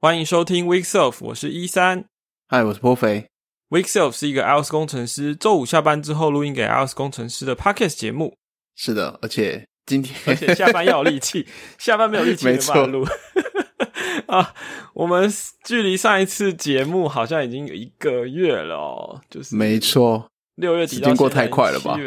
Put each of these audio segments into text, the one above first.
欢迎收听 Week Self，我是一三。嗨，我是波肥。Week Self 是一个 iOS 工程师周五下班之后录音给 iOS 工程师的 Podcast 节目。是的，而且今天而且下班要有力气，下班没有力气没办法录。啊，我们距离上一次节目好像已经有一个月了哦，就是没错，六月底经过太快了吧？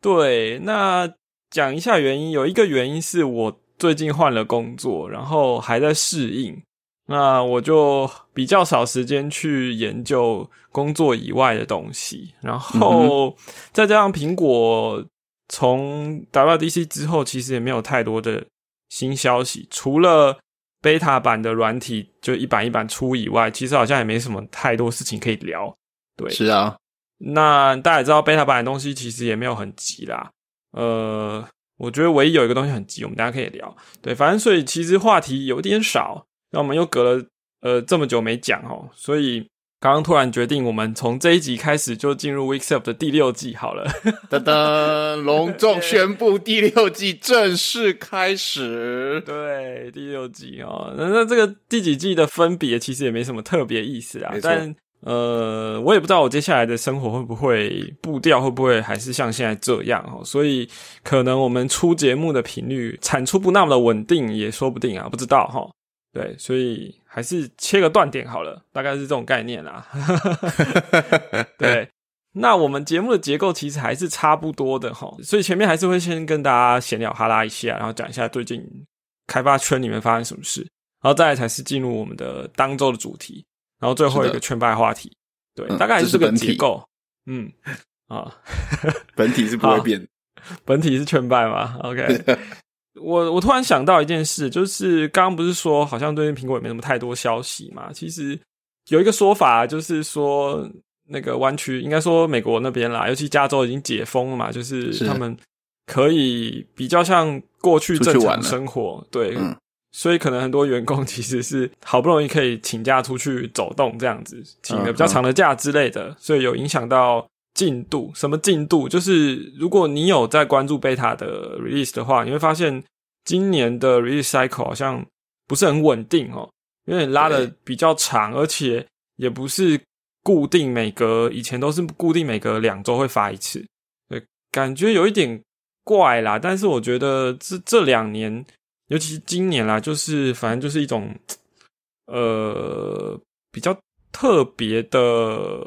对，那讲一下原因，有一个原因是我最近换了工作，然后还在适应，那我就比较少时间去研究工作以外的东西，然后再加上苹果从 WDC 之后，其实也没有太多的新消息，除了。贝塔版的软体就一版一版出以外，其实好像也没什么太多事情可以聊。对，是啊。那大家也知道，贝塔版的东西其实也没有很急啦。呃，我觉得唯一有一个东西很急，我们大家可以聊。对，反正所以其实话题有点少，那我们又隔了呃这么久没讲哦，所以。刚刚突然决定，我们从这一集开始就进入 Weeks Up 的第六季好了。噔噔，隆重宣布第六季正式开始。对，第六季哦，那那这个第几季的分别其实也没什么特别意思啊。但呃，我也不知道我接下来的生活会不会步调会不会还是像现在这样哦，所以可能我们出节目的频率产出不那么的稳定也说不定啊，不知道哈。对，所以还是切个断点好了，大概是这种概念啦。对，那我们节目的结构其实还是差不多的哈，所以前面还是会先跟大家闲聊哈拉一下，然后讲一下最近开发圈里面发生什么事，然后再来才是进入我们的当周的主题，然后最后一个圈外话题。对，大概是这个结构。嗯，啊，本体是不会变，本体是圈外吗？OK。我我突然想到一件事，就是刚刚不是说好像最近苹果也没什么太多消息嘛？其实有一个说法，就是说那个湾区应该说美国那边啦，尤其加州已经解封了嘛，就是他们可以比较像过去正常生活，对，所以可能很多员工 其实是好不容易可以请假出去走动这样子，请个比较长的假之类的，所以有影响到。进度什么进度？就是如果你有在关注贝塔的 release 的话，你会发现今年的 release cycle 好像不是很稳定哦，因为拉的比较长，而且也不是固定每隔以前都是固定每隔两周会发一次，对，感觉有一点怪啦。但是我觉得这这两年，尤其是今年啦，就是反正就是一种呃比较特别的。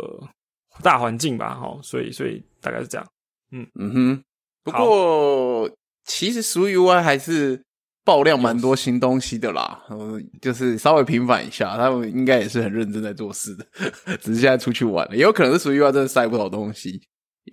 大环境吧，哈，所以所以大概是这样，嗯嗯哼。不过其实 Swift UI 还是爆料蛮多新东西的啦，嗯，就是稍微平反一下，他们应该也是很认真在做事的，只是现在出去玩了，也有可能是 Swift UI 真的塞不少东西，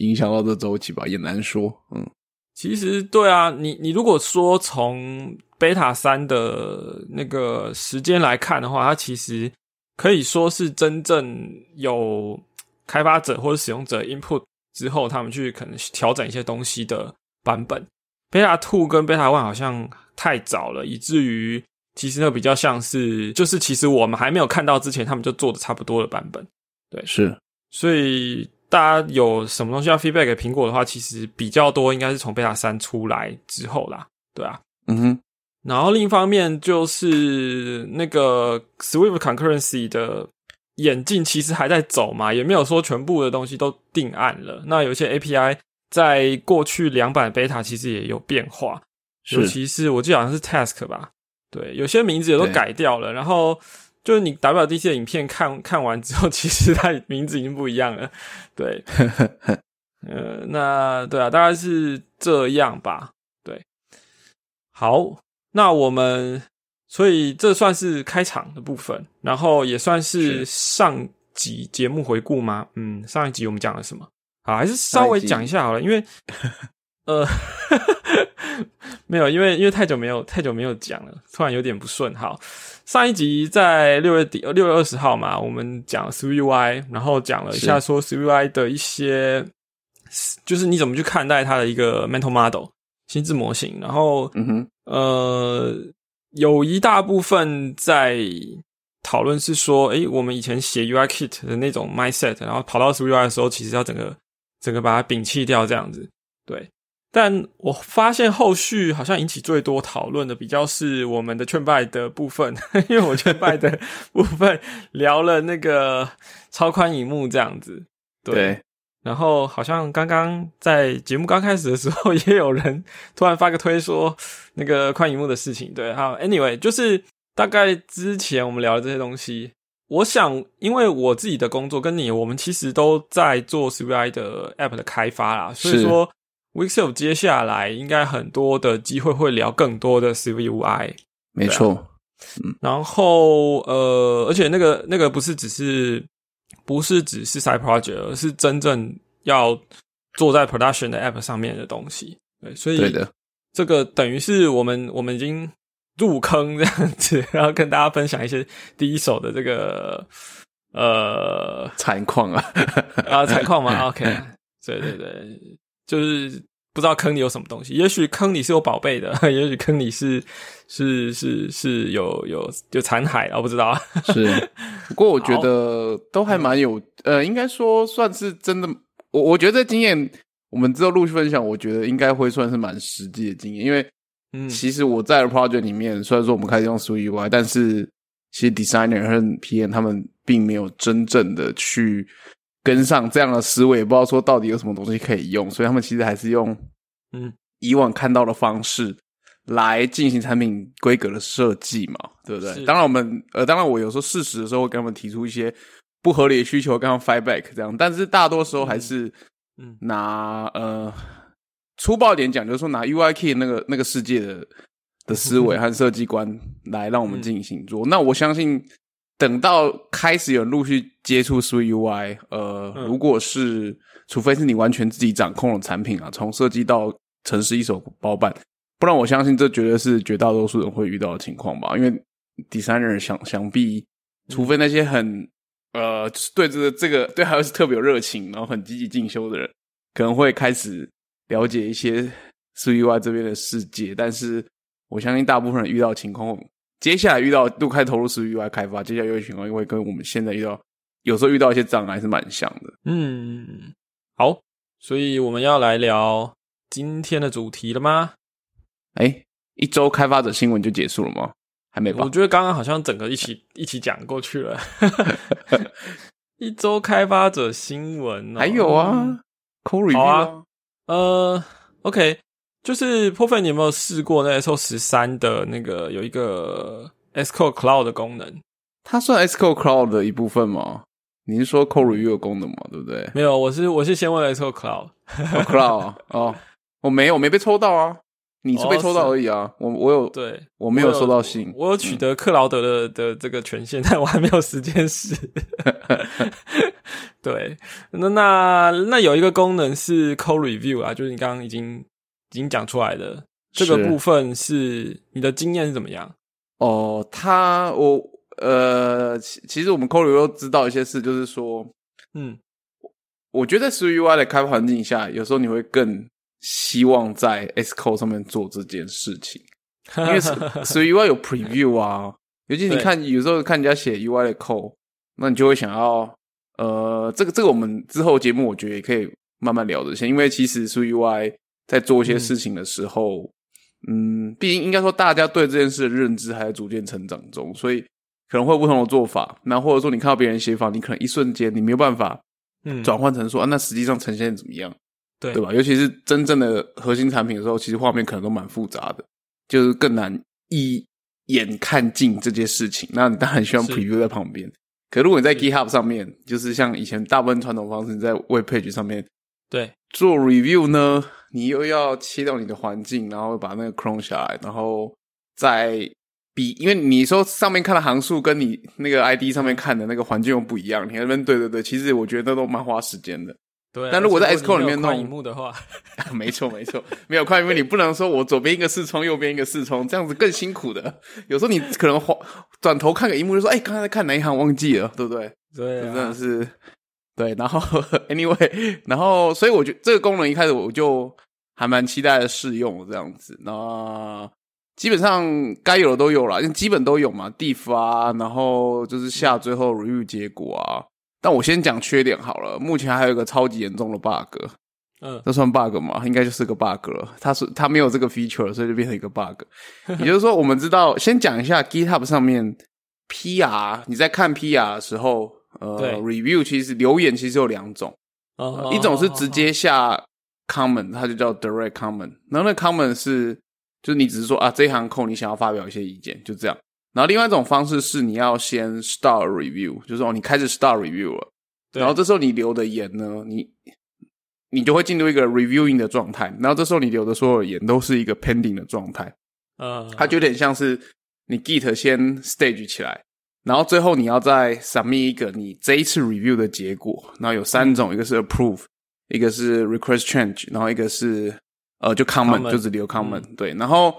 影响到这周期吧，也难说。嗯，其实对啊，你你如果说从 Beta 三的那个时间来看的话，它其实可以说是真正有。开发者或者使用者 input 之后，他们去可能调整一些东西的版本。Beta Two 跟 Beta One 好像太早了，以至于其实那比较像是，就是其实我们还没有看到之前，他们就做的差不多的版本。对，是。所以大家有什么东西要 feedback 给苹果的话，其实比较多应该是从 Beta 三出来之后啦。对啊，嗯哼。然后另一方面就是那个 Swift Concurrency 的。眼镜其实还在走嘛，也没有说全部的东西都定案了。那有些 API 在过去两版 beta 其实也有变化，尤其是我记得好像是 task 吧，对，有些名字也都改掉了。然后就是你 WDC 的影片看看完之后，其实它名字已经不一样了。对，呃，那对啊，大概是这样吧。对，好，那我们。所以这算是开场的部分，然后也算是上集节目回顾吗？嗯，上一集我们讲了什么？好，还是稍微讲一下好了，因为 呃，没有，因为因为太久没有太久没有讲了，突然有点不顺。好，上一集在六月底，六月二十号嘛，我们讲 s v y 然后讲了一下说 s v y 的一些，就是你怎么去看待它的一个 mental model 心智模型，然后嗯哼，呃。有一大部分在讨论是说，诶，我们以前写 UI Kit 的那种 mindset，然后跑到 UI 的时候，其实要整个整个把它摒弃掉，这样子。对，但我发现后续好像引起最多讨论的比较是我们的劝败的部分，因为我劝败的部分聊了那个超宽荧幕这样子，对。然后好像刚刚在节目刚开始的时候，也有人突然发个推说那个宽荧幕的事情，对。好，anyway，就是大概之前我们聊的这些东西，我想因为我自己的工作跟你，我们其实都在做 CVI 的 app 的开发啦，所以说。Weekself 接下来应该很多的机会会聊更多的 CVUI，没错。嗯，然后呃，而且那个那个不是只是不是只是 side project，而是真正要做在 production 的 app 上面的东西。对，所以的，这个等于是我们我们已经入坑这样子，然后跟大家分享一些第一手的这个呃采矿啊 啊采矿吗？OK，对对对。就是不知道坑里有什么东西，也许坑里是有宝贝的，也许坑里是是是是有有有残骸，我不知道。是，不过我觉得都还蛮有，呃，应该说算是真的。我我觉得经验，我们之后陆续分享，我觉得应该会算是蛮实际的经验，因为嗯，其实我在 project 里面，虽然说我们开始用 s w e UI，但是其实 designer 和 PM 他们并没有真正的去。跟上这样的思维，也不知道说到底有什么东西可以用，所以他们其实还是用嗯以往看到的方式来进行产品规格的设计嘛，对不对？当然我们呃，当然我有时候事实的时候会跟他们提出一些不合理的需求，跟他们 feedback 这样，但是大多时候还是嗯拿呃粗暴点讲，就是说拿 UIK 那个那个世界的的思维 和设计观来让我们进行做。那我相信。等到开始有人陆续接触 Swift UI，呃，如果是除非是你完全自己掌控的产品啊，从设计到城市一手包办，不然我相信这绝对是绝大多数人会遇到的情况吧。因为 designer 想想必，除非那些很呃对这个这个对还是特别有热情，然后很积极进修的人，可能会开始了解一些 Swift UI 这边的世界。但是我相信大部分人遇到情况。接下来遇到都开始投入式 UI 开发，接下来有些情况，因为跟我们现在遇到有时候遇到一些障碍是蛮像的。嗯，好，所以我们要来聊今天的主题了吗？哎，一周开发者新闻就结束了吗？还没吧？我觉得刚刚好像整个一起 一起讲过去了。一周开发者新闻还有啊，Core Review 啊，呃，OK。就是破费，你有没有试过那 S O 十三的那个有一个 S Code Cloud 的功能？它算 S Code Cloud 的一部分吗？你是说 Core Review 功能吗？对不对？没有，我是我是先问 S Code Cloud Cloud 哦，我没有，我没被抽到啊，你是被抽到而已啊。我我有，对我没有收到信，我有取得克劳德的的这个权限，但我还没有时间试。对，那那那有一个功能是 Code Review 啊，就是你刚刚已经。已经讲出来的这个部分是你的经验是怎么样？哦，他我呃，其其实我们 c o d e 都知道一些事，就是说，嗯，我觉得在 SUI 的开发环境下，有时候你会更希望在 S Code 上面做这件事情，因为 SUI 有 Preview 啊，尤其你看有时候看人家写 UI 的 Code，那你就会想要，呃，这个这个我们之后节目我觉得也可以慢慢聊这些，因为其实 SUI。在做一些事情的时候，嗯，毕竟应该说大家对这件事的认知还在逐渐成长中，所以可能会有不同的做法。那或者说你看到别人写法，你可能一瞬间你没有办法，嗯，转换成说啊，那实际上呈现怎么样？对对吧？尤其是真正的核心产品的时候，其实画面可能都蛮复杂的，就是更难一眼看尽这件事情。那你当然希望 preview 在旁边。可如果你在 GitHub 上面，就是像以前大部分传统方式，你在 Web Page 上面。对，做 review 呢，你又要切到你的环境，然后把那个 clone 下来，然后再比，因为你说上面看的行数跟你那个 ID 上面看的那个环境又不一样，你那边对对对，其实我觉得都蛮花时间的。对，但如果在 S Code 里面弄荧幕的话，没错没错，没有快，因为你不能说我左边一个视窗，右边一个视窗，这样子更辛苦的。有时候你可能转头看个荧幕就说，哎，刚才在看哪一行忘记了，对不对？对，真的是。对，然后 anyway，然后所以我觉得这个功能一开始我就还蛮期待的试用这样子。那基本上该有的都有了，因为基本都有嘛，地发，然后就是下最后 review 结果啊。但我先讲缺点好了，目前还有一个超级严重的 bug，嗯，这算 bug 吗？应该就是个 bug 了。它是它没有这个 feature，所以就变成一个 bug。也就是说，我们知道，先讲一下 GitHub 上面 PR，你在看 PR 的时候，呃，review 其实留言其实有两种，一种是直接下 comment，它就叫 direct comment。然后那 comment 是就是你只是说啊这一行 code 你想要发表一些意见，就这样。然后另外一种方式是你要先 start review，就是哦你开始 start review 了，然后这时候你留的言呢，你。你就会进入一个 reviewing 的状态，然后这时候你留的所有言都是一个 pending 的状态，呃，它就有点像是你 git 先 stage 起来，然后最后你要再 submit 一个你这一次 review 的结果，然后有三种，一个是 approve，一个是 request change，然后一个是呃就 comment 就只留 comment，对，然后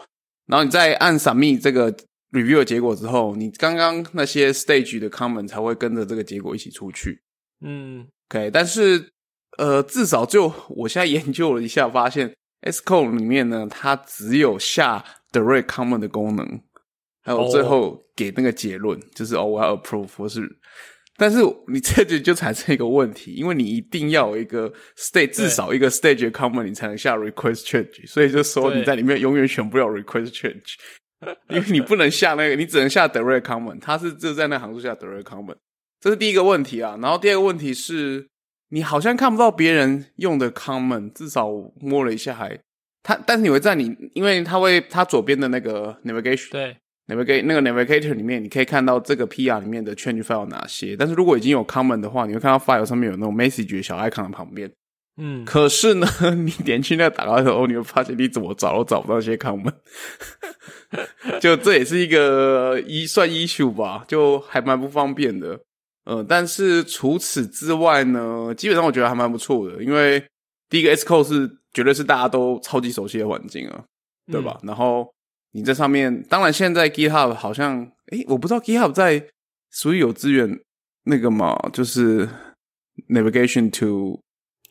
然后你再按 submit 这个 review 的结果之后，你刚刚那些 stage 的 comment 才会跟着这个结果一起出去，嗯，OK，但是。呃，至少就我现在研究了一下，发现 S Code 里面呢，它只有下 Direct Comment 的功能，还有最后给那个结论，就是哦，我要 Approve 或是，但是你这就就产生一个问题，因为你一定要有一个 Stage，至少一个 Stage Comment，你才能下 Request Change，所以就说你在里面永远选不了 Request Change，因为你不能下那个，你只能下 Direct Comment，它是就在那行数下 Direct Comment，这是第一个问题啊。然后第二个问题是。你好像看不到别人用的 comment，至少摸了一下还，它，但是你会在你，因为它会，它左边的那个 navigation，对，navigate 那个 navigator 里面，你可以看到这个 PR 里面的 change file 哪些。但是如果已经有 comment 的话，你会看到 file 上面有那种 message 小 icon 的旁边，嗯，可是呢，你点去那打开的时候，你会发现你怎么找都找不到这些 comment，就这也是一个一算 issue 吧，就还蛮不方便的。呃，但是除此之外呢，基本上我觉得还蛮不错的，因为第一个 S Code 是绝对是大家都超级熟悉的环境啊，对吧？然后你在上面，当然现在 GitHub 好像，诶，我不知道 GitHub 在所以有资源那个嘛，就是 Navigation to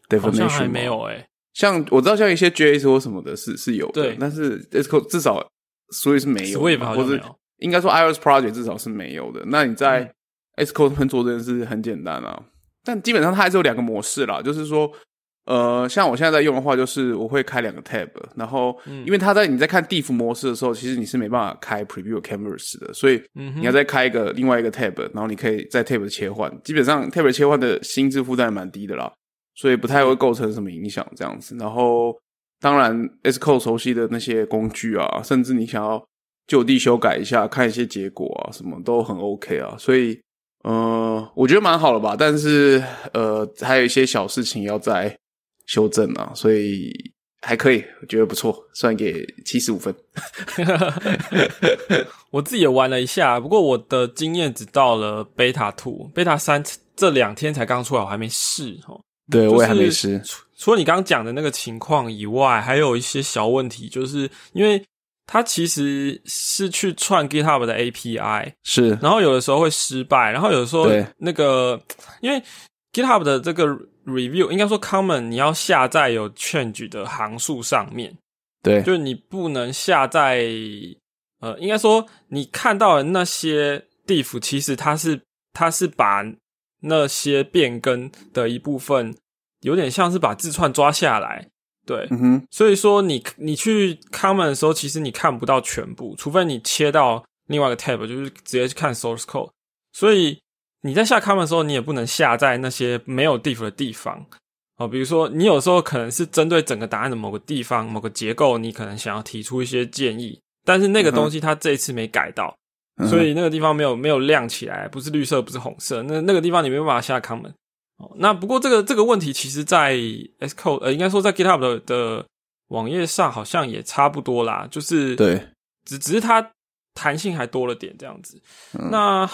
Definition 还没有诶，像我知道像一些 JS 或什么的是是有的，但是 S Code 至少所以是没有，或者应该说 iOS Project 至少是没有的。那你在 S Code 喷做这件事很简单啊，但基本上它还是有两个模式啦，就是说，呃，像我现在在用的话，就是我会开两个 tab，然后因为它在你在看 diff 模式的时候，其实你是没办法开 preview canvas 的，所以你要再开一个另外一个 tab，然后你可以在 tab 切换，基本上 tab 切换的心智负担蛮低的啦，所以不太会构成什么影响这样子。然后当然 S Code 熟悉的那些工具啊，甚至你想要就地修改一下，看一些结果啊，什么都很 OK 啊，所以。呃，我觉得蛮好的吧，但是呃，还有一些小事情要再修正啊，所以还可以，我觉得不错，算给七十五分。我自己也玩了一下，不过我的经验只到了 beta two、beta 三这两天才刚出来，我还没试哦。对，我也还没试。除了你刚刚讲的那个情况以外，还有一些小问题，就是因为。它其实是去串 GitHub 的 API，是，然后有的时候会失败，然后有的时候那个，因为 GitHub 的这个 review 应该说 common，你要下在有 change 的行数上面，对，就是你不能下在，呃，应该说你看到的那些 diff，其实它是它是把那些变更的一部分，有点像是把字串抓下来。对，嗯哼，所以说你你去 comment 的时候，其实你看不到全部，除非你切到另外一个 tab，就是直接去看 source code。所以你在下 comment 的时候，你也不能下在那些没有 diff 的地方哦。比如说，你有时候可能是针对整个答案的某个地方、某个结构，你可能想要提出一些建议，但是那个东西它这一次没改到，所以那个地方没有没有亮起来，不是绿色，不是红色，那那个地方你没办法下 comment。哦，那不过这个这个问题，其实，在 S Code 呃，应该说在 GitHub 的的网页上，好像也差不多啦。就是对，只只是它弹性还多了点这样子。那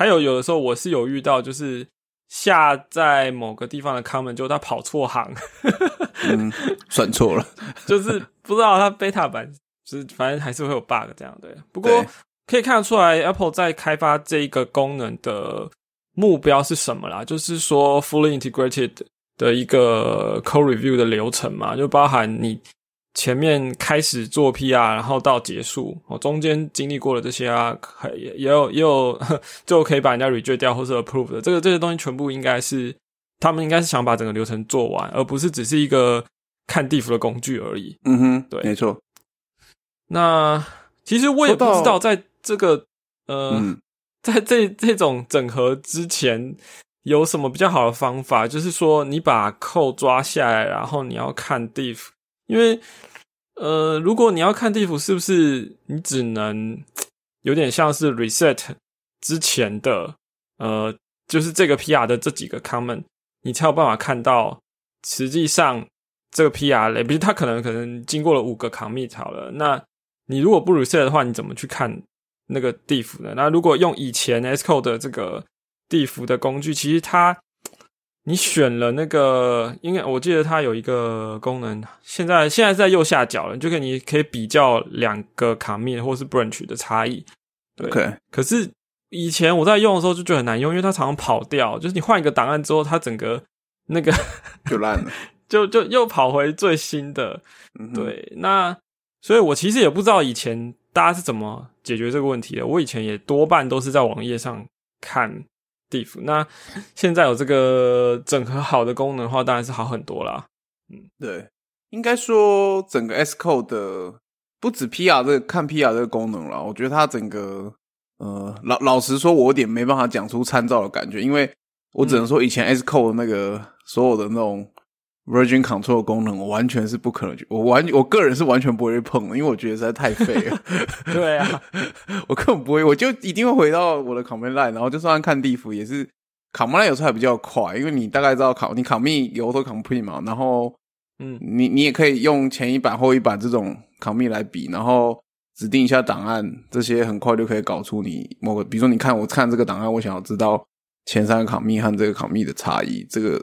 还有有的时候，我是有遇到，就是下在某个地方的 comment，就他跑错行，嗯，算错了，就是不知道他 beta 版，就是反正还是会有 bug 这样对。不过可以看得出来，Apple 在开发这一个功能的。目标是什么啦？就是说，fully integrated 的一个 code review 的流程嘛，就包含你前面开始做 PR，然后到结束，哦，中间经历过了这些啊，也也有也有，就可以把人家 reject 掉或者 approve 的，这个这些东西全部应该是他们应该是想把整个流程做完，而不是只是一个看地服的工具而已。嗯哼，对没错。那其实我也不知道，在这个呃，在这这种整合之前有什么比较好的方法，就是说你把扣抓下来，然后你要看 diff，因为呃，如果你要看地府是不是你只能有点像是 reset 之前的呃，就是这个 PR 的这几个 comment，你才有办法看到实际上这个 PR 类，比如它可能可能经过了五个 commit 好了，那。你如果不 reset 的话，你怎么去看那个地府呢？那如果用以前 S code 的这个地府的工具，其实它你选了那个，应该我记得它有一个功能，现在现在在右下角了，就可以你可以比较两个 commit 或是 branch 的差异。对，可是以前我在用的时候就觉得很难用，因为它常常跑掉，就是你换一个档案之后，它整个那个就烂了，就就又跑回最新的。对，那。所以我其实也不知道以前大家是怎么解决这个问题的。我以前也多半都是在网页上看 diff。那现在有这个整合好的功能的话，当然是好很多啦。嗯，对，应该说整个 S code 的不止 PR 这个看 PR 这个功能了。我觉得它整个呃老老实说，我有点没办法讲出参照的感觉，因为我只能说以前 S code 那个所有的那种。Virgin Control 的功能我完全是不可能去，我完我个人是完全不会碰的，因为我觉得实在太废了。对啊，我根本不会，我就一定会回到我的 Command Line，然后就算看地图也是 Command Line 有时候还比较快，因为你大概知道考你考密有都 Complete 嘛，然后嗯，你你也可以用前一版后一版这种考密来比，然后指定一下档案，这些很快就可以搞出你某个，比如说你看我看这个档案，我想要知道前三个考密和这个考密的差异，这个。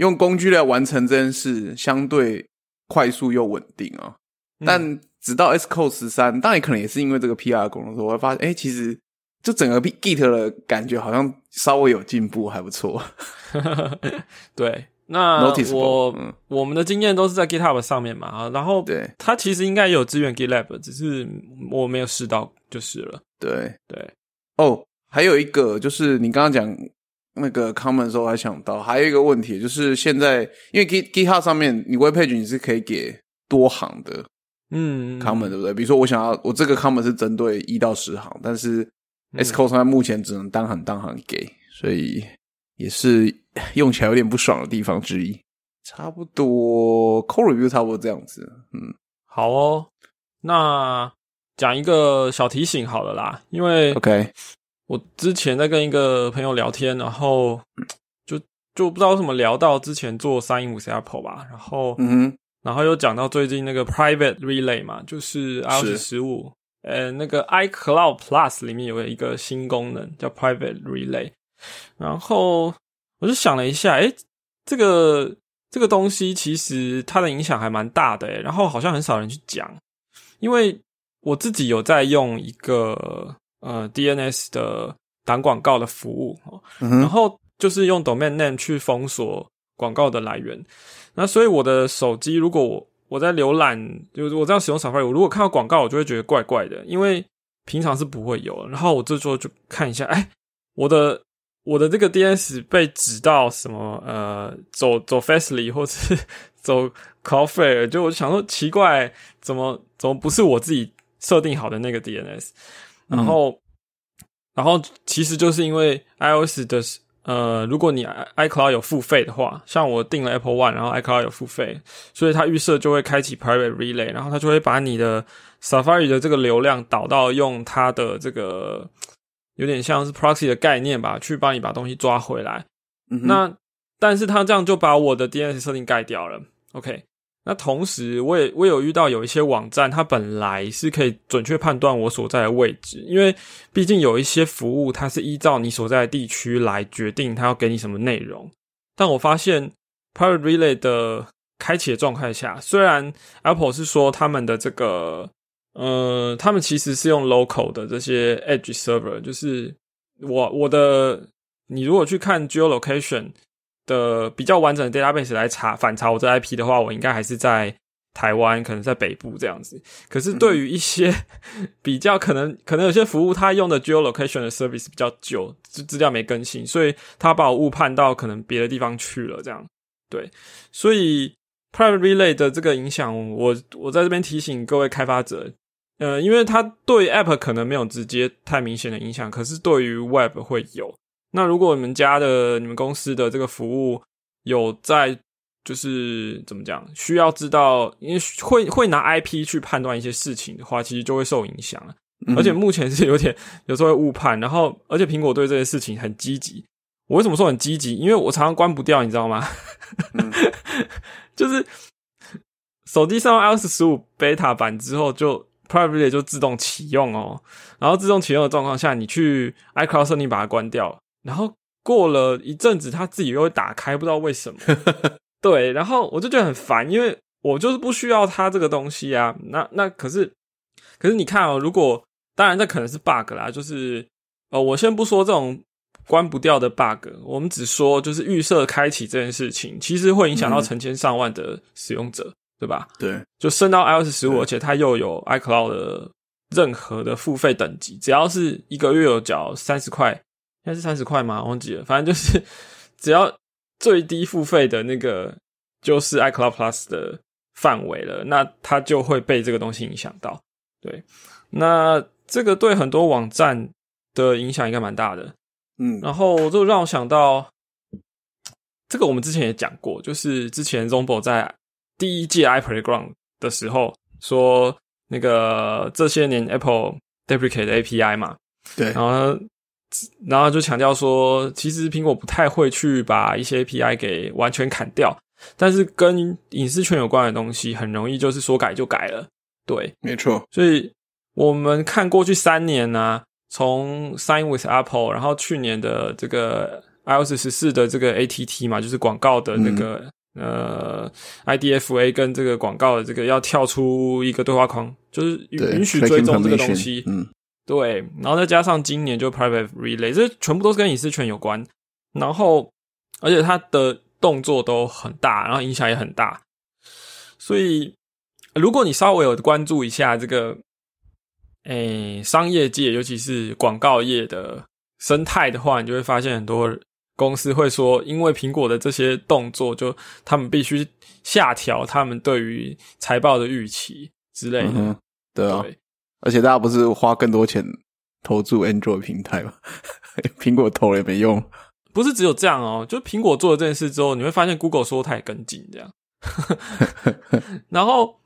用工具来完成这件事，相对快速又稳定啊。但直到 S Code 十三，当然可能也是因为这个 PR 功能，我会发现，哎，其实就整个 Git 的感觉好像稍微有进步，还不错。对，那我我们的经验都是在 GitHub 上面嘛啊，然后对它其实应该有支援 GitLab，只是我没有试到就是了。对对，哦，还有一个就是你刚刚讲。那个 common 的时候，还想到还有一个问题，就是现在因为 Git GitHub 上面你 Web Page 你是可以给多行的，嗯，comment 对不对？比如说我想要我这个 comment 是针对一到十行，但是 Sco 上面目前只能单行单行给，所以也是 用起来有点不爽的地方之一。差不多 Core Review 差不多这样子，嗯，好哦，那讲一个小提醒好了啦，因为 OK。我之前在跟一个朋友聊天，然后就就不知道为什么聊到之前做三一五 Apple 吧，然后嗯，然后又讲到最近那个 Private Relay 嘛，就是 iOS 十五，呃，那个 iCloud Plus 里面有一个新功能叫 Private Relay，然后我就想了一下，哎，这个这个东西其实它的影响还蛮大的，然后好像很少人去讲，因为我自己有在用一个。呃，DNS 的挡广告的服务，然后就是用 domain name 去封锁广告的来源。那所以我的手机，如果我我在浏览，就是我这样使用 Safari，我如果看到广告，我就会觉得怪怪的，因为平常是不会有。然后我这时候就看一下，哎，我的我的这个 DNS 被指到什么？呃，走走 Fastly 或者是 走 c o f f e e 就我想说奇怪，怎么怎么不是我自己设定好的那个 DNS？然后，然后其实就是因为 iOS 的呃，如果你 iCloud 有付费的话，像我订了 Apple One，然后 iCloud 有付费，所以它预设就会开启 Private Relay，然后它就会把你的 Safari 的这个流量导到用它的这个有点像是 Proxy 的概念吧，去帮你把东西抓回来。那但是它这样就把我的 DNS 设定盖掉了。OK。那同时，我也我有遇到有一些网站，它本来是可以准确判断我所在的位置，因为毕竟有一些服务它是依照你所在的地区来决定它要给你什么内容。但我发现 Private Relay 的开启的状态下，虽然 Apple 是说他们的这个，呃，他们其实是用 local 的这些 Edge Server，就是我我的，你如果去看 Geolocation。的比较完整的 database 来查反查我这 IP 的话，我应该还是在台湾，可能在北部这样子。可是对于一些 比较可能可能有些服务，它用的 geolocation 的 service 比较久，资资料没更新，所以它把我误判到可能别的地方去了。这样对，所以 private relay 的这个影响，我我在这边提醒各位开发者。呃，因为它对 App 可能没有直接太明显的影响，可是对于 Web 会有。那如果你们家的、你们公司的这个服务有在，就是怎么讲，需要知道，因为会会拿 IP 去判断一些事情的话，其实就会受影响而且目前是有点有时候会误判，然后而且苹果对这些事情很积极。我为什么说很积极？因为我常常关不掉，你知道吗？就是手机上 iOS 十五 Beta 版之后就。Private 就自动启用哦，然后自动启用的状况下，你去 iCloud 设定把它关掉，然后过了一阵子，它自己又会打开，不知道为什么。对，然后我就觉得很烦，因为我就是不需要它这个东西啊。那那可是，可是你看哦，如果当然这可能是 bug 啦，就是呃，我先不说这种关不掉的 bug，我们只说就是预设开启这件事情，其实会影响到成千上万的使用者。对吧？对，就升到 iOS 十五，而且它又有 iCloud 的任何的付费等级，只要是一个月有缴三十块，应该是三十块吗？忘记了，反正就是 只要最低付费的那个就是 iCloud Plus 的范围了，那它就会被这个东西影响到。对，那这个对很多网站的影响应该蛮大的。嗯，然后就让我想到，这个我们之前也讲过，就是之前 Zombo 在第一届 iPlayground 的时候，说那个这些年 Apple deprecate 的 API 嘛，对，然后然后就强调说，其实苹果不太会去把一些 API 给完全砍掉，但是跟隐私权有关的东西，很容易就是说改就改了，对，没错。所以我们看过去三年呢，从 Sign with Apple，然后去年的这个 iOS 十四的这个 ATT 嘛，就是广告的那个。呃，IDFA 跟这个广告的这个要跳出一个对话框，就是允许追踪这个东西。嗯，对，然后再加上今年就 Private Relay，这全部都是跟隐私权有关。然后，而且它的动作都很大，然后影响也很大。所以，如果你稍微有关注一下这个，诶，商业界尤其是广告业的生态的话，你就会发现很多。公司会说，因为苹果的这些动作，就他们必须下调他们对于财报的预期之类的。对啊，而且大家不是花更多钱投注 Android 平台吗？苹果投了也没用。不是只有这样哦，就苹果做了这件事之后，你会发现 Google 说它也跟进这样。然后，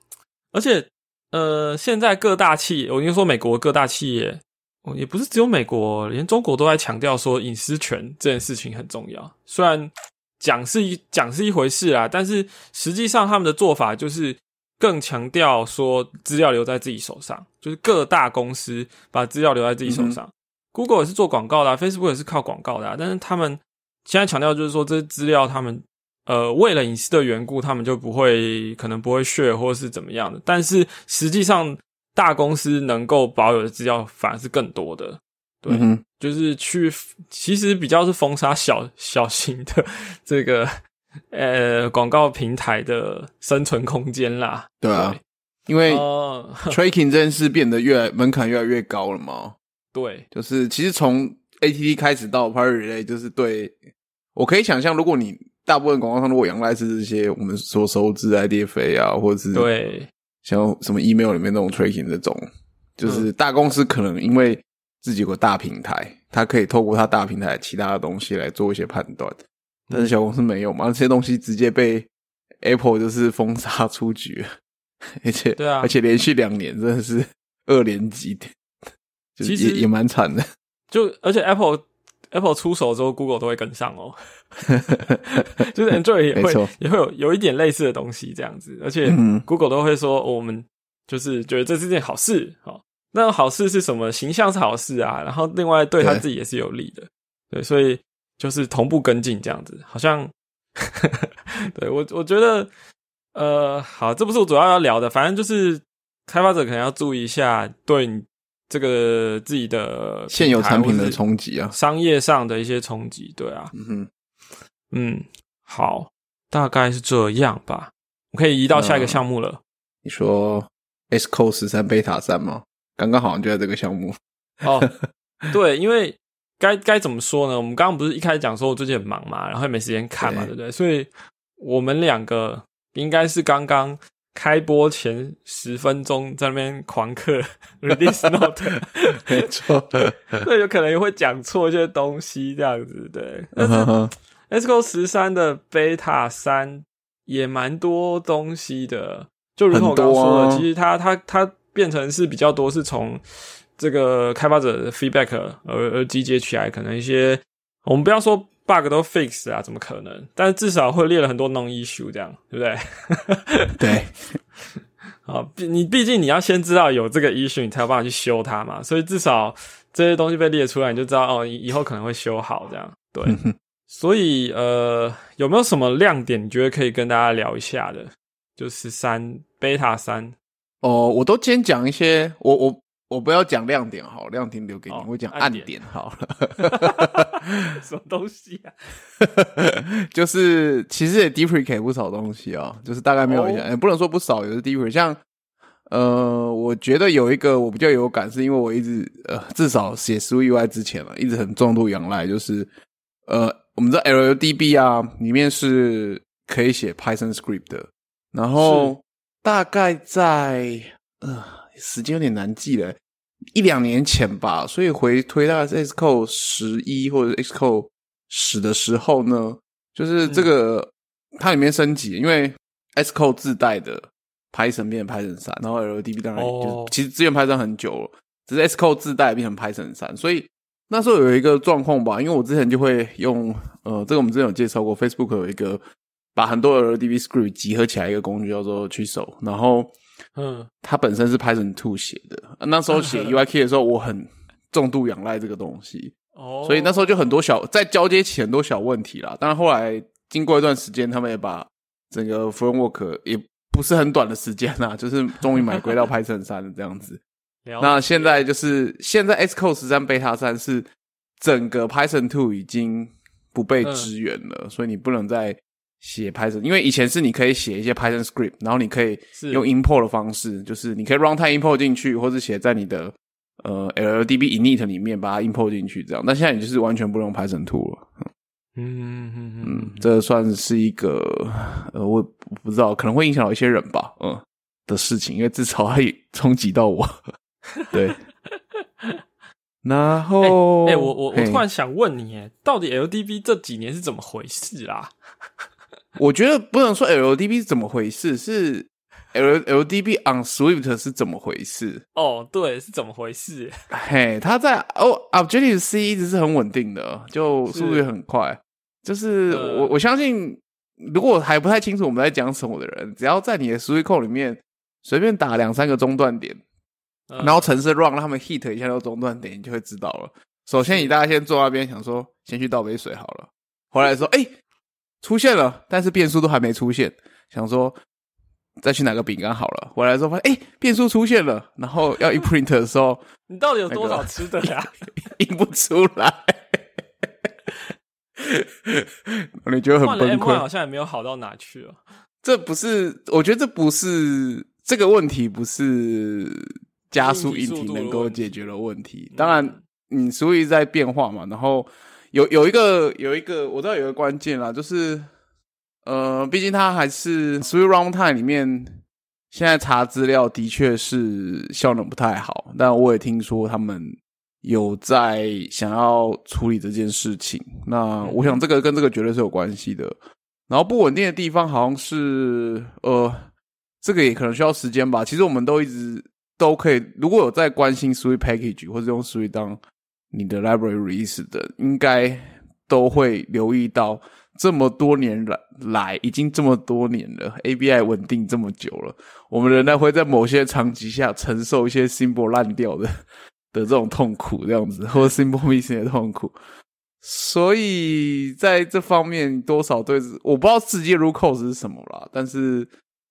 而且呃，现在各大企业，我应该说美国各大企业。哦，也不是只有美国，连中国都在强调说隐私权这件事情很重要。虽然讲是一讲是一回事啊，但是实际上他们的做法就是更强调说资料留在自己手上，就是各大公司把资料留在自己手上。Google 也是做广告的，Facebook 也是靠广告的，但是他们现在强调就是说这些资料他们呃为了隐私的缘故，他们就不会可能不会 share 或是怎么样的，但是实际上。大公司能够保有的资料反而是更多的，对，就是去其实比较是封杀小小型的这个呃广告平台的生存空间啦。对啊，因为 tracking 这件事变得越来门槛越来越高了嘛。对，就是其实从 ATT 开始到 Private Relay，就是对我可以想象，如果你大部分广告商如果仰赖是这些我们所熟知 IDFA 啊，或者是对。像什么 email 里面那种 tracking 这种，就是大公司可能因为自己有个大平台，它可以透过它大平台其他的东西来做一些判断，但是小公司没有嘛，这些东西直接被 Apple 就是封杀出局，而且对啊，而且连续两年真的是二连击，其实也蛮惨的。就而且 Apple Apple 出手之后，Google 都会跟上哦。就是 Android 也会也会有有一点类似的东西这样子，而且 Google 都会说我们就是觉得这是件好事，好，那好事是什么？形象是好事啊，然后另外对他自己也是有利的，对，所以就是同步跟进这样子，好像 对我我觉得呃好，这不是我主要要聊的，反正就是开发者可能要注意一下对你这个自己的现有产品的冲击啊，商业上的一些冲击，对啊，嗯哼。嗯，好，大概是这样吧。我可以移到下一个项目了。你说 S Code 十三 Beta 三吗？刚刚好像就在这个项目。哦，对，因为该该怎么说呢？我们刚刚不是一开始讲说我最近很忙嘛，然后也没时间看嘛，对不对？所以我们两个应该是刚刚开播前十分钟在那边狂嗑 release note，没错，对，有可能也会讲错一些东西，这样子对。但是 Xcode 十三的 Beta 三也蛮多东西的，就如同我刚刚说的，其实它它它变成是比较多是从。这个开发者的 feedback 而而集结起来，可能一些我们不要说 bug 都 fix 啊，怎么可能？但是至少会列了很多 non issue，这样对不对？对。啊，毕，你毕竟你要先知道有这个 issue，你才有办法去修它嘛。所以至少这些东西被列出来，你就知道哦，以后可能会修好这样。对。所以呃，有没有什么亮点？你觉得可以跟大家聊一下的？就是三 beta 三哦，我都先讲一些，我我。我不要讲亮点好，亮点留给你。我讲暗点好了。什么东西啊？就是其实也 deprecate 不少东西啊，就是大概没有讲，也不能说不少，有的 deprecate。像呃，我觉得有一个我比较有感，是因为我一直呃，至少写 Swift UI 之前了，一直很重度仰赖，就是呃，我们知道 LLDB 啊，里面是可以写 Python script 的，然后大概在呃，时间有点难记了。一两年前吧，所以回推大概是 Xcode 十一或者 Xcode 十的时候呢，就是这个它里面升级，因为 Xcode 自带的 Python 变成 Python 三，然后 LDB 当然就其实资源 Python 很久了，只是 Xcode 自带变成 Python 三，所以那时候有一个状况吧，因为我之前就会用呃，这个我们之前有介绍过，Facebook 有一个把很多 LDB script 集合起来一个工具叫做 s o 然后。嗯，它本身是 Python Two 写的。那时候写 UIK 的时候，我很重度仰赖这个东西。哦，所以那时候就很多小在交接起很多小问题啦。但是后来经过一段时间，他们也把整个 Framework 也不是很短的时间啦，就是终于买归到 Python 三的这样子。那现在就是现在 Xcode 十三 Beta 三是整个 Python Two 已经不被支援了，所以你不能再。写 Python，因为以前是你可以写一些 Python script，然后你可以用 import 的方式，就是你可以 runtime import 进去，或者写在你的呃 LLDB init 里面把它 import 进去，这样。但现在你就是完全不用 Python two 了。嗯嗯嗯，这算是一个呃，我不知道可能会影响到一些人吧，嗯的事情，因为至少它也冲击到我。对。然后，哎，我我我突然想问你，哎，到底 LDB 这几年是怎么回事啊？我觉得不能说 LDB 是怎么回事，是 L LDB on Swift 是怎么回事？哦，对，是怎么回事？嘿，它在哦，Objective C 一直是很稳定的，就速度也很快。就是我我相信，如果还不太清楚我们在讲什么的人，只要在你的 Swift 里面随便打两三个中断点，然后城市 run 让他们 hit 一下那个中断点，你就会知道了。首先，你大家先坐那边想说，先去倒杯水好了，回来说，哎。出现了，但是变数都还没出现。想说再去拿个饼干好了。回来之后发现，哎，变数出现了。然后要一 print 的时候，你到底有多少吃的呀？印不出来。你觉得很崩溃？好像也没有好到哪去啊。这不是，我觉得这不是这个问题，不是加速引擎能够解决的问题。当然，你所以在变化嘛，然后。有有一个有一个我知道有一个关键啦，就是呃，毕竟它还是 Three Runtime 里面，现在查资料的确是效能不太好，但我也听说他们有在想要处理这件事情。那我想这个跟这个绝对是有关系的。然后不稳定的地方好像是呃，这个也可能需要时间吧。其实我们都一直都可以，如果有在关心 Three Package 或者用 Three 当。你的 library release 的应该都会留意到，这么多年来来已经这么多年了，ABI 稳定这么久了，我们仍然会在某些场景下承受一些 symbol 烂掉的的这种痛苦，这样子或者 symbol missing 的痛苦。所以在这方面，多少对我不知道世界 root cause 是什么啦，但是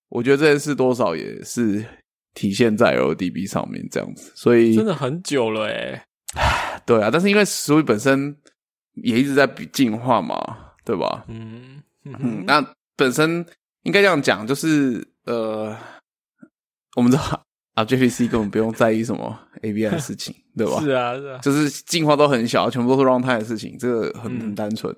我觉得这件事多少也是体现在 LDB 上面这样子。所以真的很久了 诶对啊，但是因为 Swift 本身也一直在进化嘛，对吧？嗯嗯，那本身应该这样讲，就是呃，我们知道 啊，J P C 根本不用在意什么 A B I 的 事情，对吧？是啊，是啊，就是进化都很小，全部都是 runtime 的事情，这个很很单纯。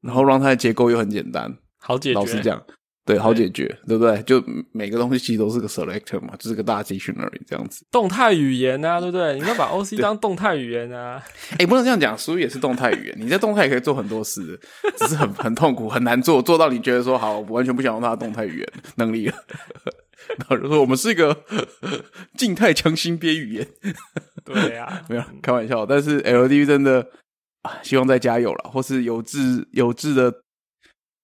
然后 runtime 结构又很简单，好解决。老实讲。对，好解决，对不对？就每个东西其实都是个 selector 嘛，就是个大 dictionary 这样子。动态语言啊，对不对？你要把 O C 当动态语言啊？哎，不能这样讲，所以也是动态语言。你在动态也可以做很多事，只是很很痛苦，很难做，做到你觉得说好，我完全不想用它的动态语言 能力了。然后就说我们是一个静态强心编语言。对呀，没有开玩笑，但是 L D 真的啊，希望再加油了，或是有志有志的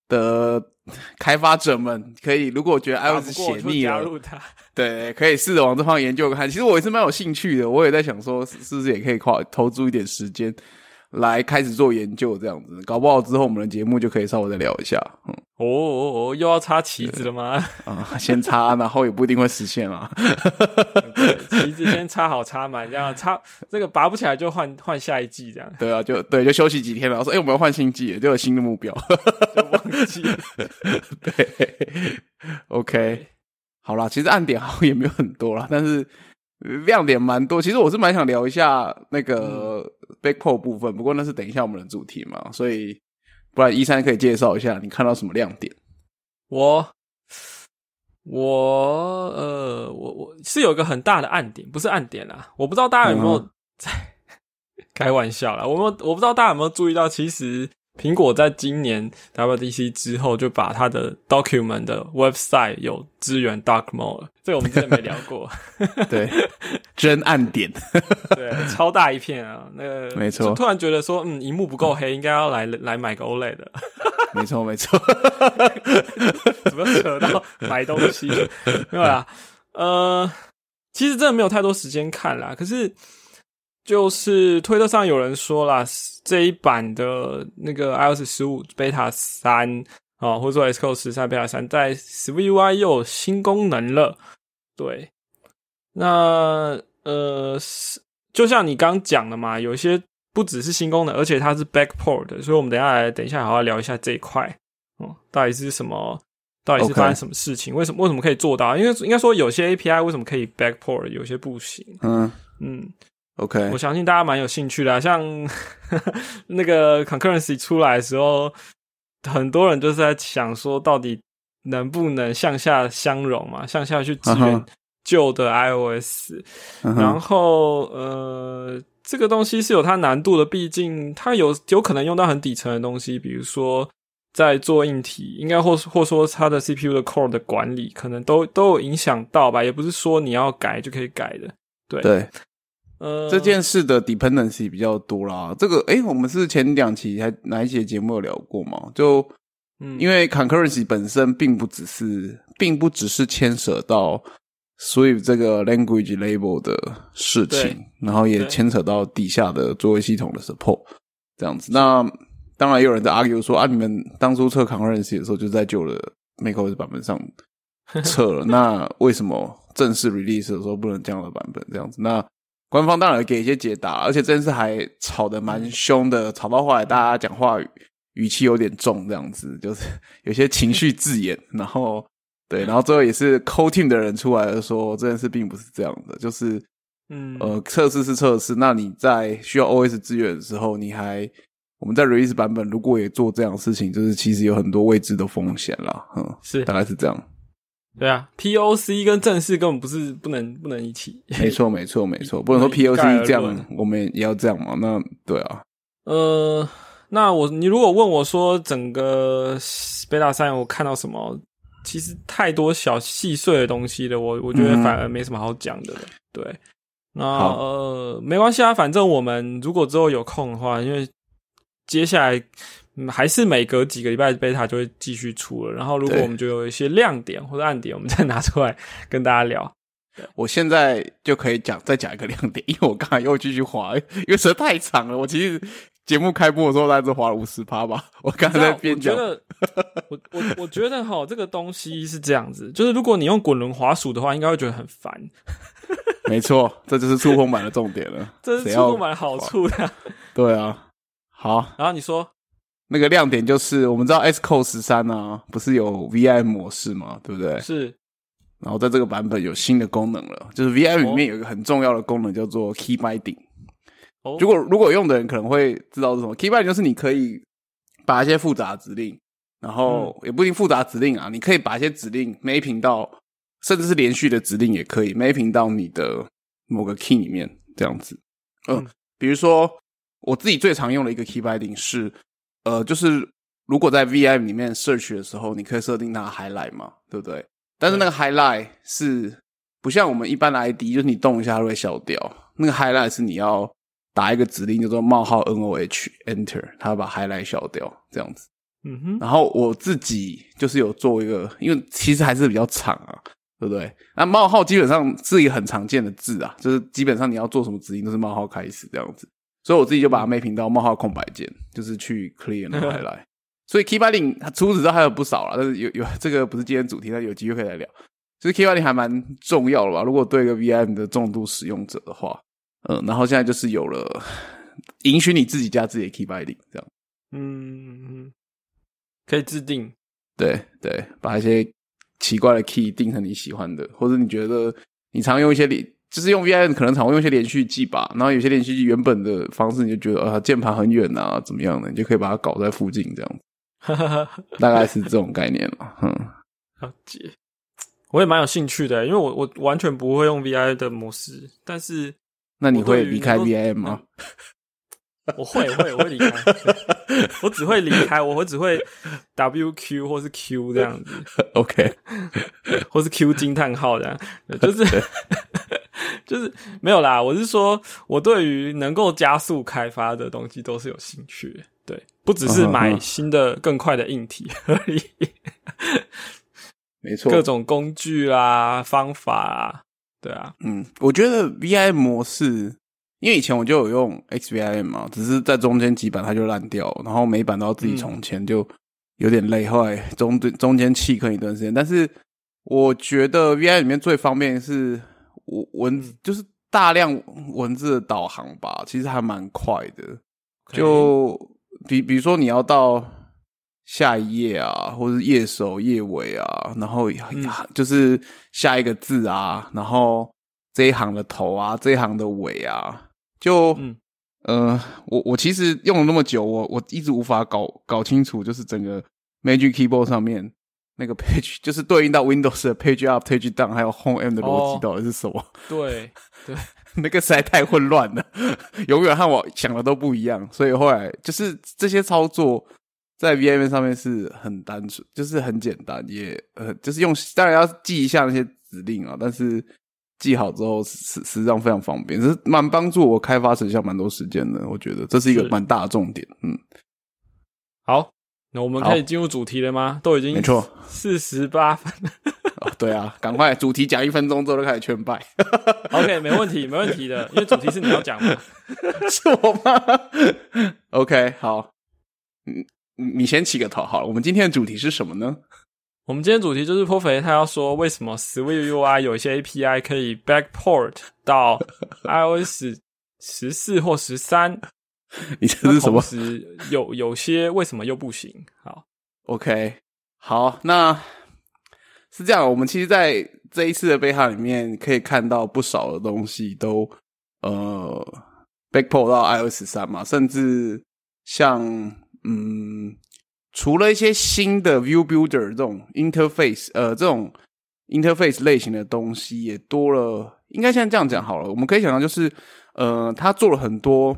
的。开发者们可以，如果觉得 iOS 写腻了，对，可以试着往这方研究看。其实我也是蛮有兴趣的，我也在想说，是不是也可以靠投注一点时间。来开始做研究，这样子，搞不好之后我们的节目就可以稍微再聊一下。嗯，哦哦哦，又要插旗子了吗？啊，先插，然后也不一定会实现啊。旗子先插好插满，这样插这个拔不起来就换换下一季这样。对啊，就对，就休息几天了。说，哎，我们要换新季，就有新的目标，就忘记了。对，OK，好啦，其实暗点好像也没有很多啦，但是。亮点蛮多，其实我是蛮想聊一下那个 backport 部分，不过那是等一下我们的主题嘛，所以不然一三可以介绍一下你看到什么亮点？我我呃我我是有一个很大的暗点，不是暗点啦，我不知道大家有没有在 开玩笑啦，我们我不知道大家有没有注意到，其实。苹果在今年 WDC 之后，就把它的 Document 的 website 有支援 Dark Mode，这个我们之前没聊过。对，真暗点。对，超大一片啊，那个没错。突然觉得说，嗯，荧幕不够黑，应该要来来买个 OLED。没错，没错。怎么扯到买东西？没有啦，呃，其实真的没有太多时间看啦，可是。就是推特上有人说啦，这一版的那个 iOS 十五 Beta 三啊，或者说 Xcode 十三 Beta 三，在 SwiftUI 又有新功能了。对，那呃，就像你刚讲的嘛，有些不只是新功能，而且它是 Backport，所以我们等下来，等一下好好聊一下这一块。哦，到底是什么？到底是发生什么事情？为什么为什么可以做到？因为应该说有些 API 为什么可以 Backport，有些不行。嗯嗯。OK，我相信大家蛮有兴趣的。啊像 那个 Concurrency 出来的时候，很多人就是在想说，到底能不能向下相容嘛？向下去支援旧的 iOS。然后，呃，这个东西是有它难度的，毕竟它有有可能用到很底层的东西，比如说在做硬体，应该或或说它的 CPU 的 core 的管理，可能都都有影响到吧？也不是说你要改就可以改的。对对。呃，这件事的 dependency 比较多啦。这个，哎，我们是前两期还哪一期节目有聊过嘛？就，嗯，因为 concurrency 本身并不只是，并不只是牵扯到 Swift 这个 language label 的事情，然后也牵扯到底下的作为系统的 support 这样子。那当然也有人在 argue 说啊，你们当初测 concurrency 的时候就在旧的 macOS 版本上 测了，那为什么正式 release 的时候不能这样的版本这样子？那官方当然给一些解答，而且这件事还吵得蛮凶的，吵到后来大家讲话语气有点重，这样子就是有些情绪字眼。然后对，然后最后也是 Co Team 的人出来了，说这件事并不是这样的，就是嗯呃测试是测试，那你在需要 OS 资源的时候，你还我们在 Release 版本如果也做这样的事情，就是其实有很多未知的风险啦，嗯，是大概是这样。对啊，P O C 跟正式根本不是不能不能一起。没错，没错，没错，不能说 P O C 这样，我们也要这样嘛？那对啊。呃，那我你如果问我说整个 Beta 三我看到什么，其实太多小细碎的东西了，我我觉得反而没什么好讲的了。对，那呃没关系啊，反正我们如果之后有空的话，因为接下来。嗯，还是每隔几个礼拜贝塔就会继续出了。然后，如果我们就有一些亮点或者暗点，我们再拿出来跟大家聊。我现在就可以讲再讲一个亮点，因为我刚才又继续滑，因为实在太长了。我其实节目开播的时候，大概是滑了五十趴吧。我刚才在边讲，我我 我我觉得哈，这个东西是这样子，就是如果你用滚轮滑鼠的话，应该会觉得很烦。没错，这就是触控板的重点了。这是触控板的好处呀。对啊，好，然后你说。那个亮点就是，我们知道 S Code 十三啊，不是有 V I 模式嘛，对不对？是。然后在这个版本有新的功能了，就是 V I 里面有一个很重要的功能叫做 Key Binding。哦，如果如果用的人可能会知道是什么 Key Binding，就是你可以把一些复杂指令，然后也不一定复杂指令啊，你可以把一些指令 mapping 到，甚至是连续的指令也可以 mapping 到你的某个 key 里面，这样子。嗯，比如说我自己最常用的一个 Key Binding 是，呃，就是如果在 VM 里面 search 的时候，你可以设定它 highlight 嘛，对不对？但是那个 highlight 是不像我们一般的 ID，就是你动一下它会消掉。那个 highlight 是你要打一个指令叫做冒号 n o h enter，它把 highlight 消掉，这样子。嗯哼，然后我自己就是有做一个，因为其实还是比较长啊，对不对？那冒号基本上是一个很常见的字啊，就是基本上你要做什么指令都是冒号开始这样子。所以我自己就把它 mapping 到冒号空白键，就是去 clear 那个 highlight。所以 key binding 除此之外还有不少啦，但是有有这个不是今天主题，但有机会可以来聊。其实 key binding 还蛮重要的吧？如果对一个 VM 的重度使用者的话，嗯，然后现在就是有了允许你自己加自己的 key binding 这样，嗯，可以制定，对对，把一些奇怪的 key 定成你喜欢的，或者你觉得你常用一些连，就是用 VM 可能常会用一些连续技吧，然后有些连续技原本的方式你就觉得啊键盘很远啊怎么样的，你就可以把它搞在附近这样子。大概是这种概念了，嗯，了解。我也蛮有兴趣的，因为我我完全不会用 VI 的模式，但是那你会离开 VM 吗？我会会我会离开，我只会离开，我我只会 WQ 或是 Q 这样子，OK，或是 Q 惊叹号这样，就是 就是没有啦。我是说，我对于能够加速开发的东西都是有兴趣的。对，不只是买新的更快的硬体而已，没错，各种工具啦、方法啊，对啊，嗯，我觉得 VIM 模式，因为以前我就有用 XVIM 嘛，只是在中间几版它就烂掉，然后每版都要自己重签，就有点累，后来中中间弃坑一段时间。但是我觉得 VI 里面最方便是文，就是大量文字的导航吧，其实还蛮快的，就。比比如说你要到下一页啊，或者是页首页尾啊，然后就是下一个字啊，然后这一行的头啊，这一行的尾啊，就嗯。呃，我我其实用了那么久，我我一直无法搞搞清楚，就是整个 Magic Keyboard 上面那个 Page，就是对应到 Windows 的 Page Up、Page Down 还有 Home M 的逻辑到底是什么？对对。那个实在太混乱了，永远和我想的都不一样，所以后来就是这些操作在 VM 上面是很单纯，就是很简单，也呃，就是用当然要记一下那些指令啊，但是记好之后实实际上非常方便，是蛮帮助我开发成效蛮多时间的，我觉得这是一个蛮大的重点。嗯，好，那我们可以进入主题了吗？都已经没错，四十八分。对啊，赶快主题讲一分钟之后就开始劝败。OK，没问题，没问题的，因为主题是你要讲的，是我吗？OK，好，嗯，你先起个头好了。我们今天的主题是什么呢？我们今天主题就是颇肥他要说为什么 Swift UI 有一些 API 可以 backport 到 iOS 十四或十三，你这是什么？有有些为什么又不行？好，OK，好，那。是这样，我们其实在这一次的贝塔里面可以看到不少的东西都呃 backport 到 iOS 三嘛，甚至像嗯，除了一些新的 View Builder 这种 interface 呃这种 interface 类型的东西也多了。应该现在这样讲好了，我们可以想到就是呃，他做了很多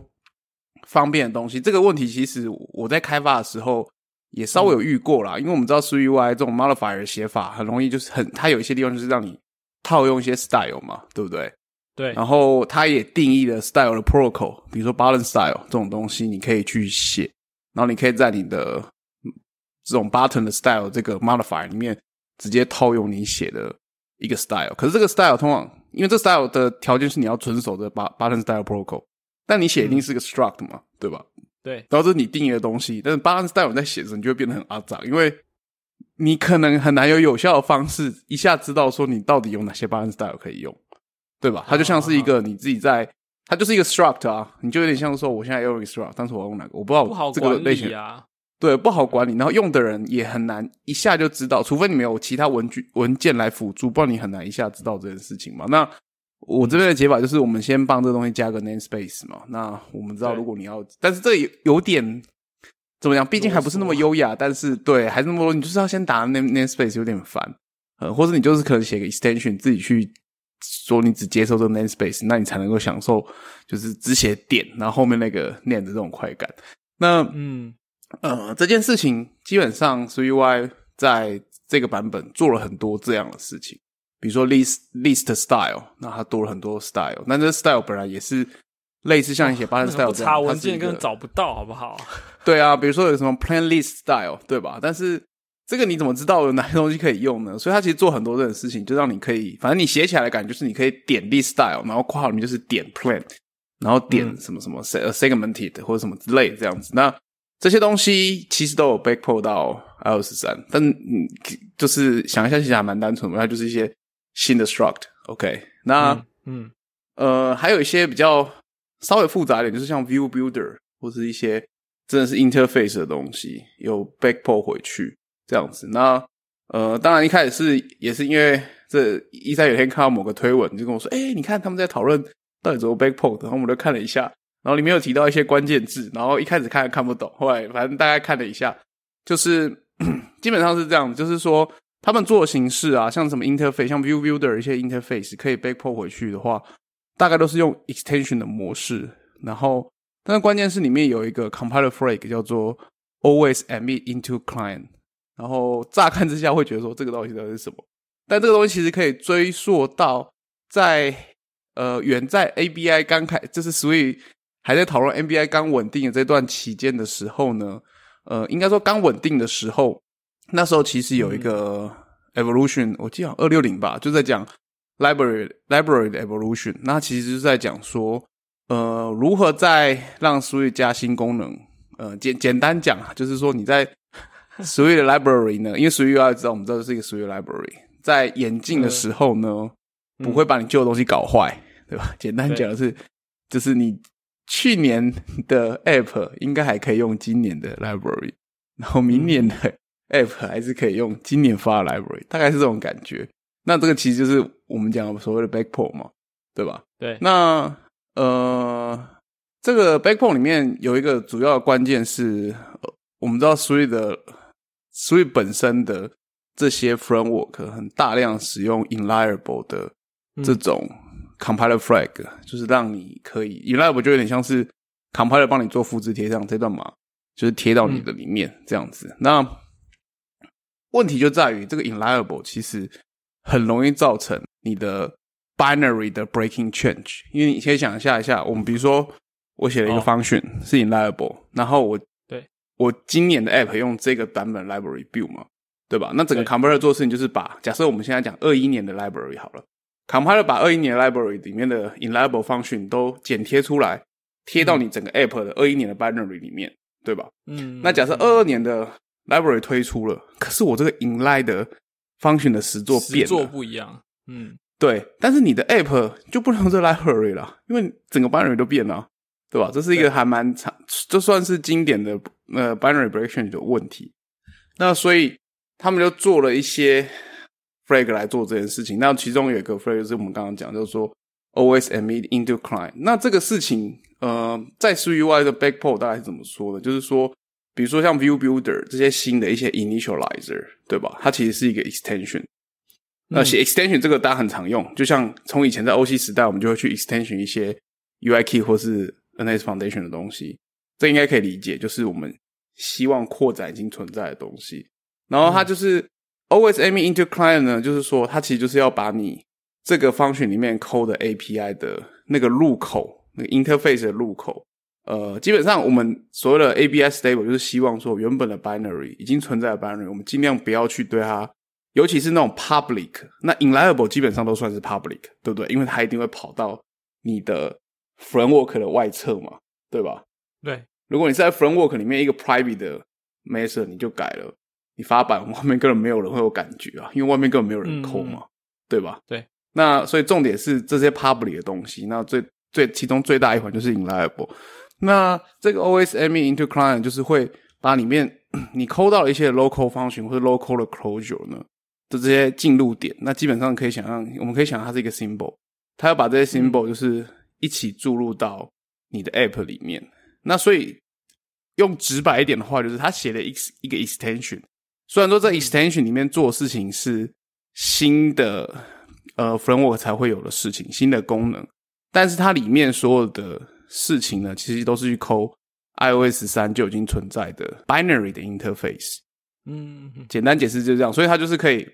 方便的东西。这个问题其实我在开发的时候。也稍微有遇过啦，因为我们知道 SwiftUI 这种 modifier 写法很容易，就是很它有一些地方就是让你套用一些 style 嘛，对不对？对。然后它也定义了 style 的 protocol，比如说 button style 这种东西，你可以去写，然后你可以在你的这种 button 的 style 这个 modifier 里面直接套用你写的一个 style。可是这个 style 通常因为这 style 的条件是你要遵守的 button style protocol，但你写一定是个 struct 嘛，对吧？对，然后这是你定义的东西，但是 balance style 在写的时候，你就会变得很阿杂，因为你可能很难有有效的方式一下知道说你到底有哪些 balance style 可以用，对吧？它就像是一个你自己在，它就是一个 struct 啊，你就有点像说我现在用一个 struct，但是我用哪个我不知道，这个类型啊。对，不好管理，然后用的人也很难一下就知道，除非你没有其他文具文件来辅助，不然你很难一下知道这件事情嘛。那我这边的解法就是，我们先帮这个东西加个 namespace 嘛。那我们知道，如果你要，但是这有有点怎么样？毕竟还不是那么优雅，但是对，还是那么多，你就是要先打 name namespace 有点烦，呃，或者你就是可能写个 extension 自己去说你只接受这个 namespace，那你才能够享受就是只写点，然后后面那个念的这种快感。那嗯。呃，这件事情基本上 s u i 在这个版本做了很多这样的事情，比如说 list list style，那它多了很多 style。那这 style 本来也是类似像一些 button style 这样，查文件根本找不到，好不好？对啊，比如说有什么 plan list style，对吧？但是这个你怎么知道有哪些东西可以用呢？所以它其实做很多这种事情，就让你可以，反正你写起来的感觉就是你可以点 list style，然后括号里面就是点 plan，然后点什么什么 segmented 或者什么之类这样子。那这些东西其实都有 backport 到 iOS 三，但嗯，就是想一下，其实还蛮单纯的，它就是一些新的 struct。OK，那嗯呃，还有一些比较稍微复杂一点，就是像 View Builder 或是一些真的是 interface 的东西，有 backport 回去这样子。那呃，当然一开始是也是因为这一三有天看到某个推文，就跟我说，哎，你看他们在讨论到底怎么 backport，然后我们就看了一下。然后里面有提到一些关键字，然后一开始看看不懂，后来反正大概看了一下，就是 基本上是这样，就是说他们做的形式啊，像什么 interface，像 view builder 一些 interface 可以被抛回去的话，大概都是用 extension 的模式。然后，但是关键是里面有一个 compiler flag 叫做 always emit into client。然后乍看之下会觉得说这个东西到底是什么？但这个东西其实可以追溯到在呃远在 ABI 刚开，就是 Swift。还在讨论 NBI 刚稳定的这段期间的时候呢，呃，应该说刚稳定的时候，那时候其实有一个 evolution，我记得二六零吧，就在讲 library library 的 evolution。那其实是在讲说，呃，如何在让 Swift 加新功能。呃，简简单讲啊，就是说你在 Swift 的 library 呢，因为 Swift 要知道，我们知道是一个 Swift library，在演进的时候呢，不会把你旧的东西搞坏，对吧？简单讲的是，就是你。去年的 App 应该还可以用今年的 Library，然后明年的 App 还是可以用今年发的 Library，大概是这种感觉。那这个其实就是我们讲所谓的 Backport 嘛，对吧？对。那呃，这个 Backport 里面有一个主要的关键是，我们知道 Swift 的 Swift 本身的这些 Framework 很大量使用 Inliable 的这种。Compiler flag 就是让你可以 e l i a b l e 就有点像是 Compiler 帮你做复制贴上这段码，就是贴到你的里面这样子。那问题就在于这个 Reliable 其实很容易造成你的 Binary 的 Breaking Change，因为你可以想象一下，我们比如说我写了一个 Function 是 in liable，然后我对我今年的 App 用这个版本 Library Build 嘛，对吧？那整个 Compiler 做事情就是把假设我们现在讲二一年的 Library 好了。Compiler 把二一年 library 里面的 inliable function 都剪贴出来，贴到你整个 app 的二一年的 binary 里面，对吧？嗯。那假设二二年的 library 推出了，可是我这个 inline 的 function 的实作变，实作不一样。嗯，对。但是你的 app 就不能用这 library 了，因为整个 binary 都变了，对吧？这是一个还蛮长，这算是经典的呃 binary breakdown 的问题。那所以他们就做了一些。flag 来做这件事情，那其中有一个 flag 是我们刚刚讲，就是说 always emit into client。那这个事情，呃，在 SwiftUI 的 backport 大概是怎么说的？就是说，比如说像 View Builder 这些新的一些 initializer，对吧？它其实是一个 extension。那写 extension 这个大家很常用，就像从以前在 OC 时代，我们就会去 extension 一些 UI Key 或是 NS Foundation 的东西，这应该可以理解，就是我们希望扩展已经存在的东西。然后它就是。Always aiming into client 呢，就是说它其实就是要把你这个 function 里面 call 的 API 的那个入口，那个 interface 的入口，呃，基本上我们所谓的 ABS stable 就是希望说原本的 binary 已经存在的 binary，我们尽量不要去对它，尤其是那种 public，那 inliable 基本上都算是 public，对不对？因为它一定会跑到你的 framework 的外侧嘛，对吧？对，如果你是在 framework 里面一个 private 的 method，你就改了。你发版外面根本没有人会有感觉啊，因为外面根本没有人扣嘛，对吧？对。那所以重点是这些 public 的东西，那最最其中最大一环就是 inliable。那这个 always aiming into client 就是会把里面 你抠到了一些 local function 或者 local 的 closure 呢的这些进入点，那基本上可以想象，我们可以想象它是一个 symbol，它要把这些 symbol 就是一起注入到你的 app 里面。那所以用直白一点的话，就是它写了一一个 extension，虽然说在 extension 里面做事情是新的呃 framework 才会有的事情，新的功能，但是它里面所有的事情呢，其实都是去抠 iOS 三就已经存在的 binary 的 interface。嗯，简单解释就是这样，所以它就是可以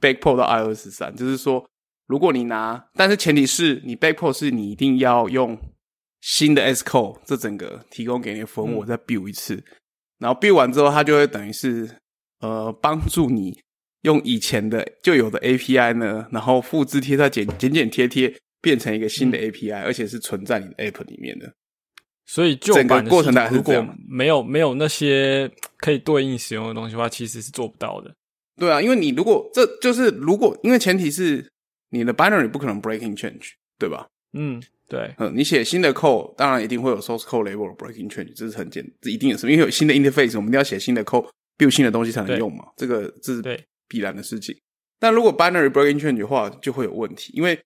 backport 到 iOS 三，就是说，如果你拿，但是前提是你 backport 是你一定要用新的 S code，这整个提供给你的 framework 再 build 一次，然后 build 完之后，它就会等于是呃帮助你用以前的就有的 API 呢，然后复制贴在剪剪剪贴贴，变成一个新的 API，而且是存在你的 app 里面的。所以旧版的过程如果没有没有那些可以对应使用的东西的话，其实是做不到的。对啊，因为你如果这就是如果因为前提是你的 binary 不可能 breaking change，对吧？嗯，对。嗯，你写新的 code，当然一定会有 source code level breaking change，这是很简，这一定有什么？因为有新的 interface，我们一定要写新的 code，build 新的东西才能用嘛。这个这是必然的事情。但如果 binary breaking change 的话，就会有问题，因为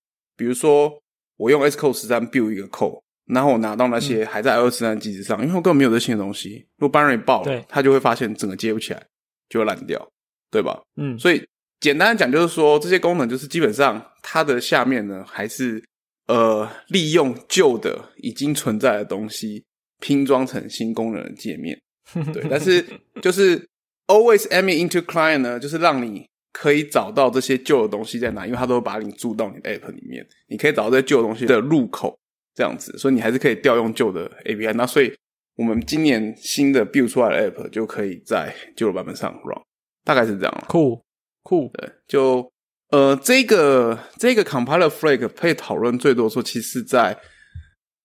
比如说我用 S code 十三 build 一个 code。然后我拿到那些还在 iOS 三机子上，因为我根本没有这新的东西。如果 binary 爆了，它就会发现整个接不起来，就会烂掉，对吧？嗯，所以简单的讲就是说，这些功能就是基本上它的下面呢，还是呃利用旧的已经存在的东西拼装成新功能的界面。对，但是就是 always aiming into client 呢，就是让你可以找到这些旧的东西在哪，因为它都会把你注到你的 app 里面，你可以找到这些旧东西的入口。这样子，所以你还是可以调用旧的 API。那所以我们今年新的 build 出来的 app 就可以在旧的版本上 run，大概是这样。酷酷，对，就呃，这个这个 compiler flag 可以讨论最多说，其实在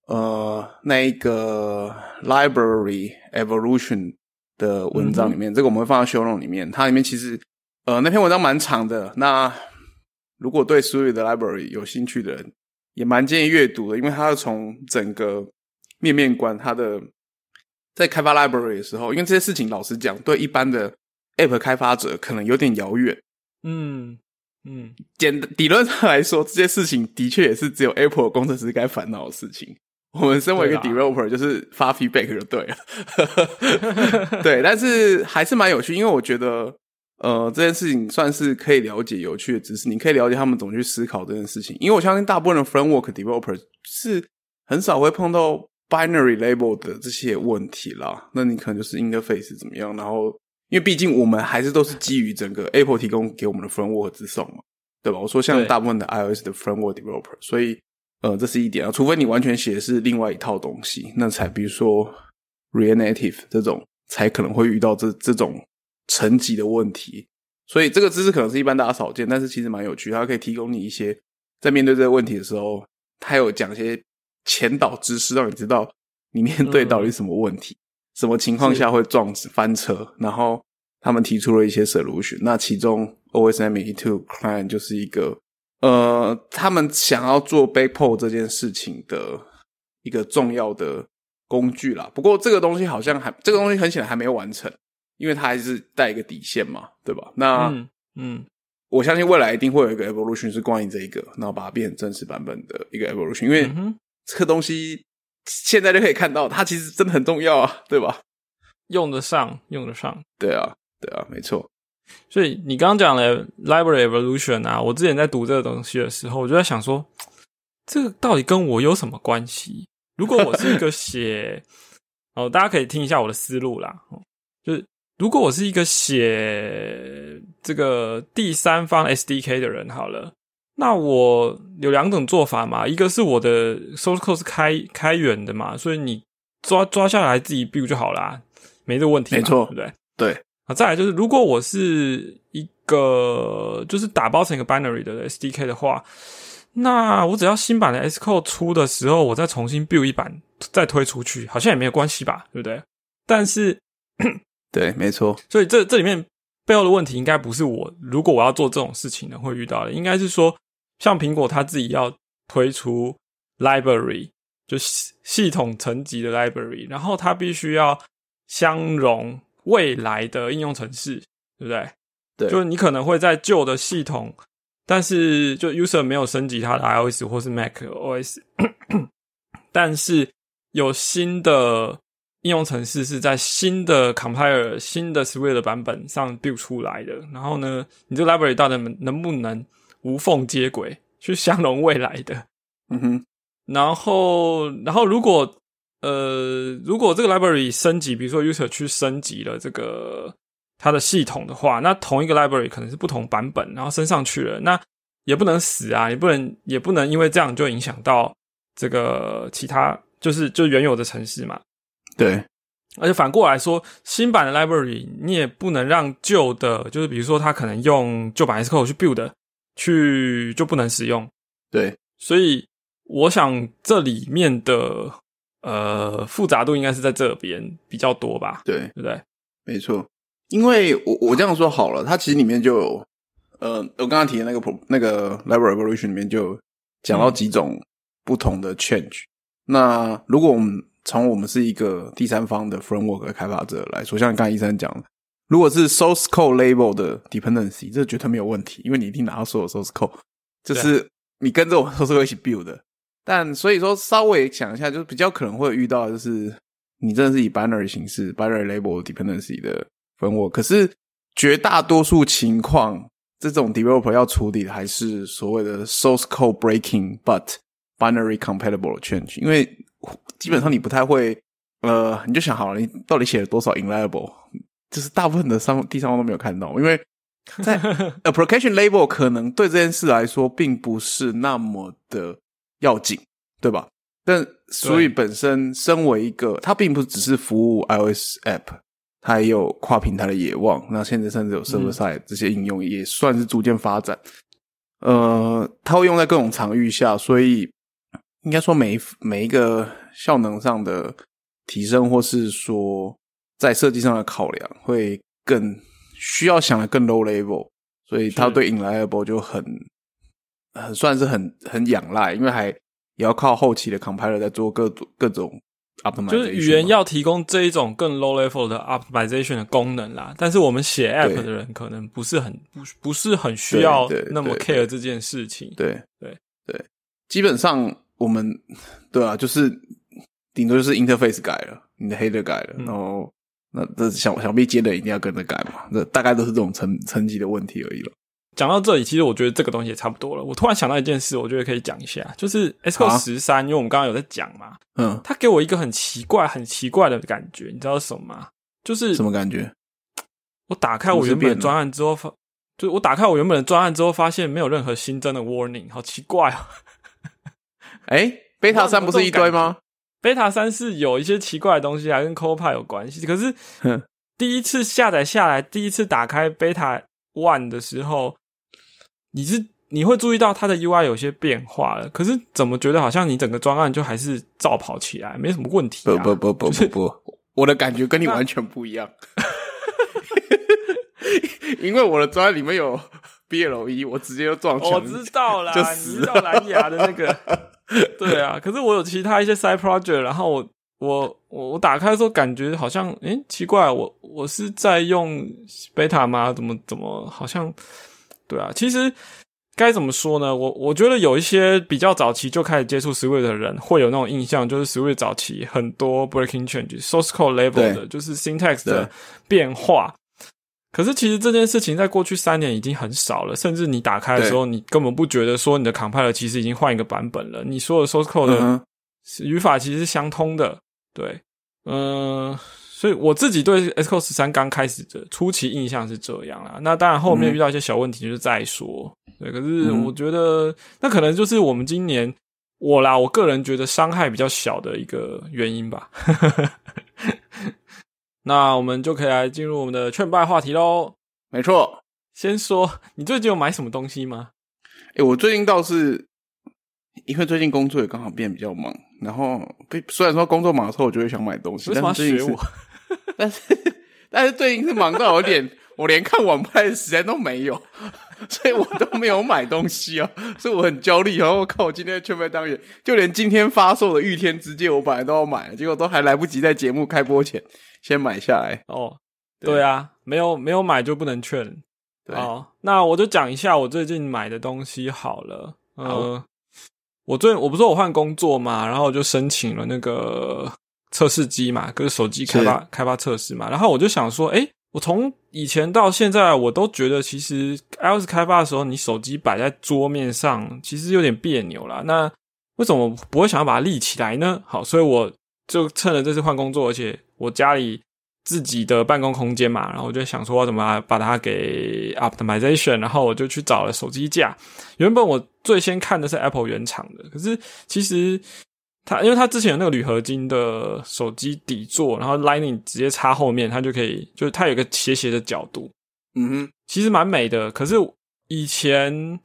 呃那一个 library evolution 的文章里面，这个我们会放在 show note 里面。它里面其实呃那篇文章蛮长的。那如果对 Swift 的 library 有兴趣的人，也蛮建议阅读的，因为它是从整个面面观，它的在开发 library 的时候，因为这些事情老实讲，对一般的 app 开发者可能有点遥远。嗯嗯，简理论上来说，这些事情的确也是只有 Apple 工程师该烦恼的事情。我们身为一个 developer，就是发 feedback 就对了。对，但是还是蛮有趣，因为我觉得。呃，这件事情算是可以了解有趣的知识，你可以了解他们怎么去思考这件事情。因为我相信大部分的 framework developer 是很少会碰到 binary label 的这些问题啦。那你可能就是 interface 怎么样，然后因为毕竟我们还是都是基于整个 Apple 提供给我们的 framework 之上嘛，对吧？我说像大部分的 iOS 的 framework developer，所以呃，这是一点啊。除非你完全写的是另外一套东西，那才比如说 React Native 这种，才可能会遇到这这种。层级的问题，所以这个知识可能是一般大家少见，但是其实蛮有趣。它可以提供你一些在面对这个问题的时候，它有讲一些前导知识，让你知道你面对到底什么问题，什么情况下会撞翻车。然后他们提出了一些 solution，那其中 OSM E Two Client 就是一个呃，他们想要做 backport 这件事情的一个重要的工具啦。不过这个东西好像还这个东西很显然还没有完成。因为它还是带一个底线嘛，对吧？那嗯，我相信未来一定会有一个 evolution 是关于这一个，然后把它变成正式版本的一个 evolution。因为这个东西现在就可以看到，它其实真的很重要啊，对吧？用得上，用得上。对啊，对啊，没错。所以你刚刚讲的 library evolution 啊，我之前在读这个东西的时候，我就在想说，这个到底跟我有什么关系？如果我是一个 写哦，大家可以听一下我的思路啦，就是。如果我是一个写这个第三方 SDK 的人，好了，那我有两种做法嘛。一个是我的 source code 是开开源的嘛，所以你抓抓下来自己 build 就好啦，没这个问题，没错，对不对？对。啊，再来就是，如果我是一个就是打包成一个 binary 的 SDK 的话，那我只要新版的 S code 出的时候，我再重新 build 一版再推出去，好像也没有关系吧，对不对？但是。对，没错。所以这这里面背后的问题，应该不是我如果我要做这种事情呢会遇到的，应该是说，像苹果它自己要推出 library，就系系统层级的 library，然后它必须要相容未来的应用程式，对不对？对，就是你可能会在旧的系统，但是就 user 没有升级它的 iOS 或是 Mac OS，但是有新的应用程式是在新的 compiler、新的 Swift 的版本上 build 出来的。然后呢，你这个 library 到底能不能无缝接轨，去相容未来的？嗯哼。然后，然后如果呃，如果这个 library 升级，比如说 user 去升级了这个它的系统的话，那同一个 library 可能是不同版本，然后升上去了，那也不能死啊，也不能也不能因为这样就影响到这个其他，就是就原有的城市嘛。对，而且反过来说，新版的 library 你也不能让旧的，就是比如说它可能用旧版 Xcode 去 build 去就不能使用。对，所以我想这里面的。呃，复杂度应该是在这边比较多吧？对，对不对？没错，因为我我这样说好了，它其实里面就有，呃，我刚刚提的那个那个 Library Evolution 里面就讲到几种不同的 change。那如果我们从我们是一个第三方的 framework 的开发者来说，像刚才医生讲，如果是 source code label 的 dependency，这绝对没有问题，因为你一定拿到所有 source code，就是你跟着我 source code 一起 build 的。但所以说，稍微想一下，就是比较可能会遇到，就是你真的是以 binary 形式 binary label dependency 的 framework，。可是绝大多数情况，这种 developer 要处理的还是所谓的 source code breaking but binary compatible change。因为基本上你不太会，呃，你就想好了，你到底写了多少 inliable，就是大部分的三第三方都没有看到，因为在 application label 可能对这件事来说并不是那么的。要紧，对吧？但所以本身身为一个，它并不只是服务 iOS app，它也有跨平台的野望。那现在甚至有 server side 这些应用，也算是逐渐发展。呃，它会用在各种场域下，所以应该说每每一个效能上的提升，或是说在设计上的考量，会更需要想的更 low level。所以它对 inliable 就很。很算是很很仰赖，因为还也要靠后期的 compiler 在做各种各种 optimization，就是语言要提供这一种更 low level 的 optimization 的功能啦。但是我们写 app 的人可能不是很不不是很需要那么 care 这件事情。对对对，基本上我们对啊，就是顶多就是 interface 改了，你的 header 改了，然后那这想想必接的一定要跟着改嘛，这大概都是这种层层级的问题而已了。讲到这里，其实我觉得这个东西也差不多了。我突然想到一件事，我觉得可以讲一下，就是 Xcode 十三，因为我们刚刚有在讲嘛，嗯，它给我一个很奇怪、很奇怪的感觉，你知道什么吗？就是什么感觉？我打开我原本的专案之后，发，就我打开我原本的专案之后，发现没有任何新增的 warning，好奇怪啊！哎，Beta 三不是一堆吗？Beta 三是有一些奇怪的东西，还跟 Copilot 有关系。可是第一次下载下来，第一次打开 Beta One 的时候。你是你会注意到它的 UI 有些变化了，可是怎么觉得好像你整个专案就还是照跑起来，没什么问题？不不不不不不，我的感觉跟你完全不一样，因为我的专案里面有 BLE，我直接就撞墙，我知道啦，就死到蓝牙的那个，对啊，可是我有其他一些 side project，然后我我我我打开的时候感觉好像，诶，奇怪，我我是在用 beta 吗？怎么怎么好像？对啊，其实该怎么说呢？我我觉得有一些比较早期就开始接触 Swift 的人，会有那种印象，就是 Swift 早期很多 breaking change，source code level 的，就是 syntax 的变化。可是其实这件事情在过去三年已经很少了，甚至你打开的时候，你根本不觉得说你的 compiler 其实已经换一个版本了。你所有 source code 的语法其实是相通的。对，嗯。所以我自己对 Xcode 十三刚开始的初期印象是这样啦。那当然后面遇到一些小问题就是再说。对，可是我觉得那可能就是我们今年我啦，我个人觉得伤害比较小的一个原因吧。那我们就可以来进入我们的劝败话题喽。没错，先说 你最近有买什么东西吗？哎，我最近倒是因为最近工作也刚好变比较忙，然后虽然说工作忙的时候，我就会想买东西，但是学我。但是，但是最近是忙到有点，我连看网拍的时间都没有，所以我都没有买东西啊，所以我很焦虑。然后我靠，我今天的劝败当远，就连今天发售的御天之戒，我本来都要买，结果都还来不及在节目开播前先买下来。哦，对啊，没有没有买就不能劝。好，那我就讲一下我最近买的东西好了。呃，我最我不是我换工作嘛，然后我就申请了那个测试机嘛，就是手机开发开发测试嘛。然后我就想说，哎，我从以前到现在，我都觉得其实 iOS 开发的时候，你手机摆在桌面上，其实有点别扭啦。那为什么不会想要把它立起来呢？好，所以我就趁着这次换工作，而且我家里。自己的办公空间嘛，然后我就想说怎么把它给 optimization，然后我就去找了手机架。原本我最先看的是 Apple 原厂的，可是其实它因为它之前有那个铝合金的手机底座，然后 Lightning 直接插后面，它就可以，就是它有一个斜斜的角度，嗯哼，其实蛮美的。可是以前。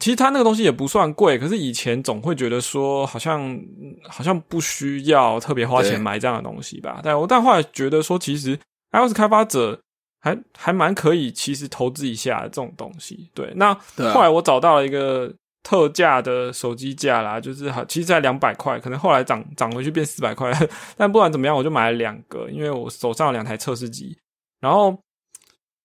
其实它那个东西也不算贵，可是以前总会觉得说好像好像不需要特别花钱买这样的东西吧。但我但后来觉得说，其实 iOS 开发者还还蛮可以，其实投资一下这种东西。对，那后来我找到了一个特价的手机架啦，就是好，其实在两百块，可能后来涨涨回去变四百块。但不管怎么样，我就买了两个，因为我手上有两台测试机，然后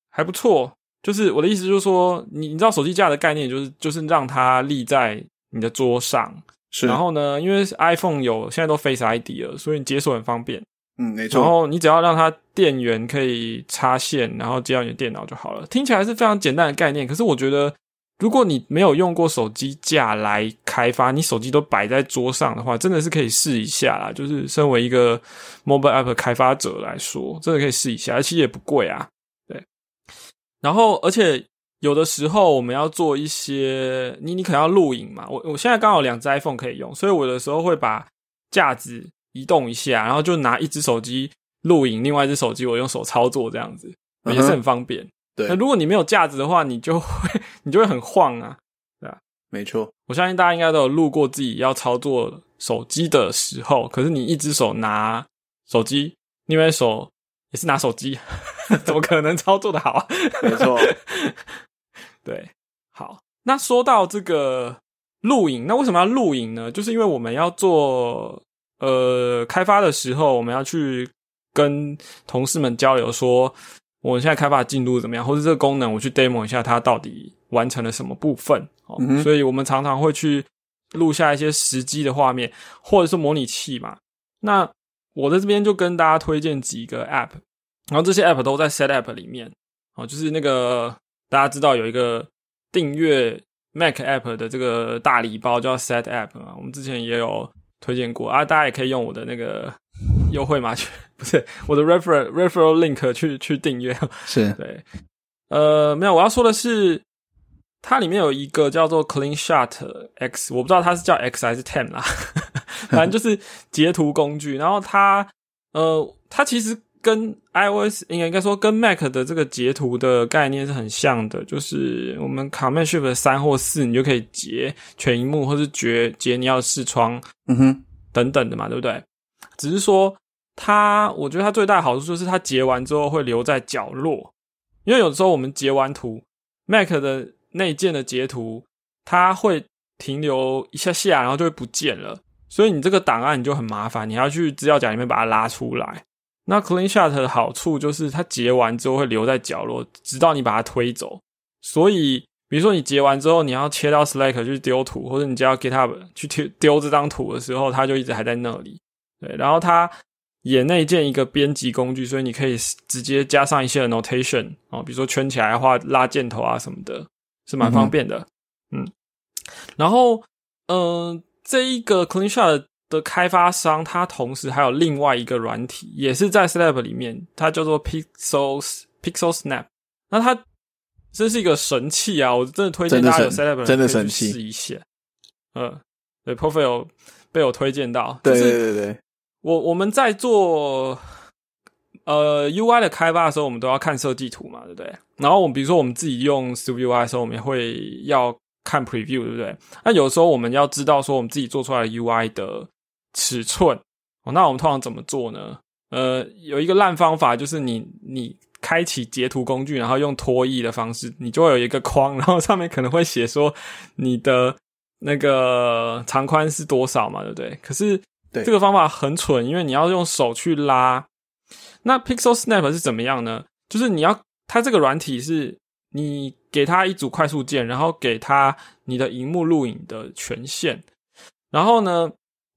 还不错。就是我的意思，就是说，你你知道手机架的概念，就是就是让它立在你的桌上，是。然后呢，因为 iPhone 有现在都 Face ID 了，所以你解锁很方便。嗯，没错。然后你只要让它电源可以插线，然后接到你的电脑就好了。听起来是非常简单的概念，可是我觉得，如果你没有用过手机架来开发，你手机都摆在桌上的话，真的是可以试一下啦。就是身为一个 mobile app 开发者来说，真的可以试一下，而且也不贵啊。然后，而且有的时候我们要做一些，你你可能要录影嘛。我我现在刚好两只 iPhone 可以用，所以我的时候会把架子移动一下，然后就拿一只手机录影，另外一只手机我用手操作，这样子也是很方便。对，那如果你没有架子的话，你就会 你就会很晃啊，对吧？没错，我相信大家应该都有录过自己要操作手机的时候，可是你一只手拿手机，另外一手。也是拿手机，怎么可能操作的好？没错，对，好。那说到这个录影，那为什么要录影呢？就是因为我们要做呃开发的时候，我们要去跟同事们交流，说我现在开发进度怎么样，或者这个功能我去 demo 一下，它到底完成了什么部分。哦，所以我们常常会去录下一些实机的画面，或者是模拟器嘛。那我在这边就跟大家推荐几个 App，然后这些 App 都在 Set App 里面哦，就是那个大家知道有一个订阅 Mac App 的这个大礼包叫 Set App 嘛，我们之前也有推荐过啊，大家也可以用我的那个 优惠码去，不是我的 Referral Referral Link 去去订阅，是对，呃，没有，我要说的是。它里面有一个叫做 Clean Shot X，我不知道它是叫 X 还是 Ten 啦，反正就是截图工具。然后它，呃，它其实跟 iOS 应该应该说跟 Mac 的这个截图的概念是很像的，就是我们 Command Shift 三或四，你就可以截全荧幕，或是截截你要视窗，嗯哼，等等的嘛，对不对？只是说它，我觉得它最大的好处就是它截完之后会留在角落，因为有时候我们截完图，Mac 的内建的截图，它会停留一下下，然后就会不见了。所以你这个档案你就很麻烦，你要去资料夹里面把它拉出来。那 Clean Shot 的好处就是它截完之后会留在角落，直到你把它推走。所以，比如说你截完之后，你要切到 Slack 去丢图，或者你就要 GitHub 去丢丢这张图的时候，它就一直还在那里。对，然后它也内建一个编辑工具，所以你可以直接加上一些 Notation 哦，比如说圈起来的话，拉箭头啊什么的。是蛮方便的，嗯，然后，嗯，这一个 CleanShot 的开发商，它同时还有另外一个软体，也是在 Snap 里面，它叫做 Pixels Pixel Snap。那它真是一个神器啊！我真的推荐大家有 Snap 真的神器试一下。嗯，对，Profile 被我推荐到，对对对对，我我们在做。呃，UI 的开发的时候，我们都要看设计图嘛，对不对？然后我们比如说我们自己用 SwiftUI 的时候，我们也会要看 Preview，对不对？那有时候我们要知道说我们自己做出来的 UI 的尺寸，哦，那我们通常怎么做呢？呃，有一个烂方法就是你你开启截图工具，然后用拖曳的方式，你就会有一个框，然后上面可能会写说你的那个长宽是多少嘛，对不对？可是对这个方法很蠢，因为你要用手去拉。那 Pixel Snap 是怎么样呢？就是你要它这个软体是你给它一组快速键，然后给它你的荧幕录影的权限，然后呢，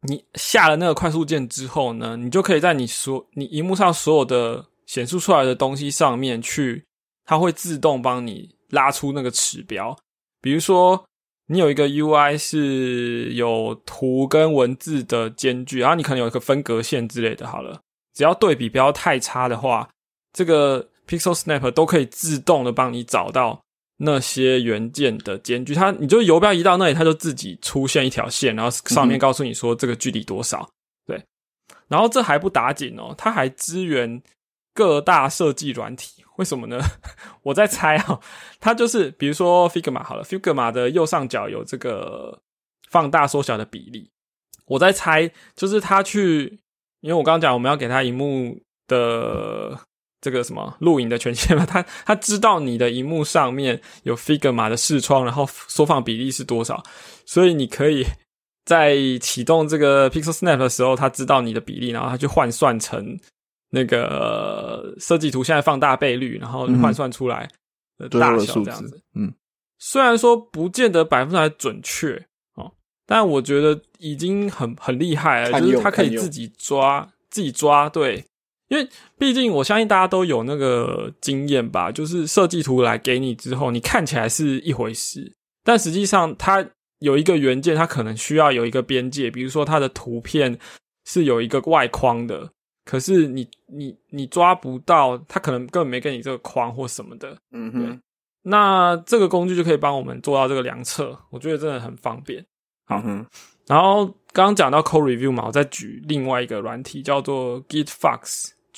你下了那个快速键之后呢，你就可以在你所你荧幕上所有的显示出来的东西上面去，它会自动帮你拉出那个尺标，比如说。你有一个 UI 是有图跟文字的间距，然后你可能有一个分隔线之类的。好了，只要对比不要太差的话，这个 Pixel Snap 都可以自动的帮你找到那些元件的间距。它，你就游标移到那里，它就自己出现一条线，然后上面告诉你说这个距离多少。对，然后这还不打紧哦，它还支援各大设计软体。为什么呢？我在猜啊，它就是比如说 Figma 好了，Figma 的右上角有这个放大缩小的比例。我在猜，就是它去，因为我刚刚讲我们要给它荧幕的这个什么录影的权限嘛，他他知道你的荧幕上面有 Figma 的视窗，然后缩放比例是多少，所以你可以在启动这个 Pixel Snap 的时候，他知道你的比例，然后他去换算成。那个设计图现在放大倍率，然后换算出来的大小这样子。嗯，虽然说不见得百分之百准确哦，但我觉得已经很很厉害了，就是他可以自己抓自己抓对，因为毕竟我相信大家都有那个经验吧，就是设计图来给你之后，你看起来是一回事，但实际上它有一个元件，它可能需要有一个边界，比如说它的图片是有一个外框的。可是你你你抓不到，它可能根本没给你这个框或什么的，嗯哼。那这个工具就可以帮我们做到这个量测，我觉得真的很方便。好，然后刚刚讲到 Code Review 嘛，我再举另外一个软体叫做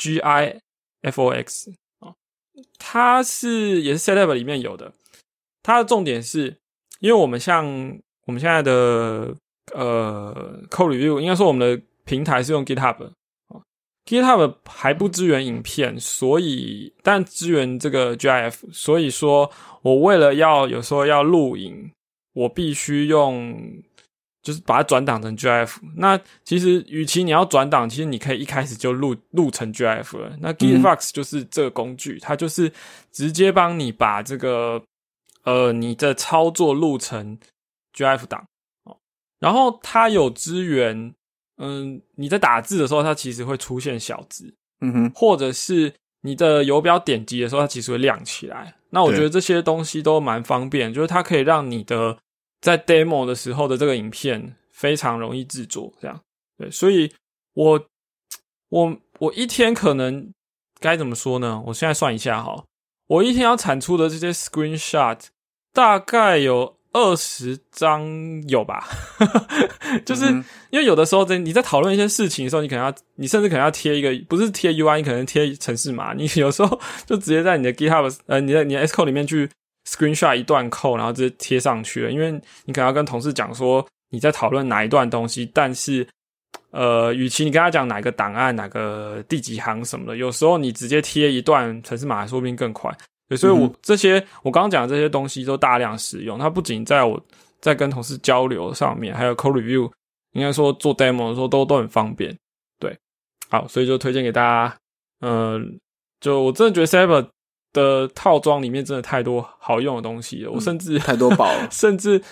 GIFOX 啊，它是也是 Setup 里面有的。它的重点是，因为我们像我们现在的呃 Code Review，应该说我们的平台是用 GitHub。GitHub 还不支援影片，所以但支援这个 GIF，所以说我为了要有时候要录影，我必须用就是把它转档成 GIF。那其实与其你要转档，其实你可以一开始就录录成 GIF 了。那 GitFox 就是这个工具，它就是直接帮你把这个呃你的操作录成 GIF 档哦，然后它有支援。嗯，你在打字的时候，它其实会出现小字，嗯哼，或者是你的游标点击的时候，它其实会亮起来。那我觉得这些东西都蛮方便，就是它可以让你的在 demo 的时候的这个影片非常容易制作。这样，对，所以我我我一天可能该怎么说呢？我现在算一下哈，我一天要产出的这些 screenshot 大概有。二十张有吧，就是因为有的时候在你在讨论一些事情的时候，你可能要，你甚至可能要贴一个，不是贴 UI，你可能贴城市码。你有时候就直接在你的 GitHub，呃，你的你的 S code 里面去 screenshot 一段 code，然后直接贴上去了。因为你可能要跟同事讲说你在讨论哪一段东西，但是呃，与其你跟他讲哪个档案、哪个第几行什么的，有时候你直接贴一段城市码，说不定更快。所以，我这些我刚刚讲的这些东西都大量使用。它不仅在我在跟同事交流上面，还有 code review，应该说做 demo 的时候都都很方便。对，好，所以就推荐给大家。嗯，就我真的觉得 Cyber 的套装里面真的太多好用的东西了。我甚至太多宝了，甚 至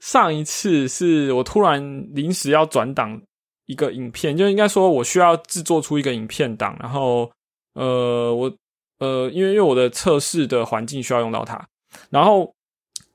上一次是我突然临时要转档一个影片，就应该说我需要制作出一个影片档，然后呃我。呃，因为因为我的测试的环境需要用到它，然后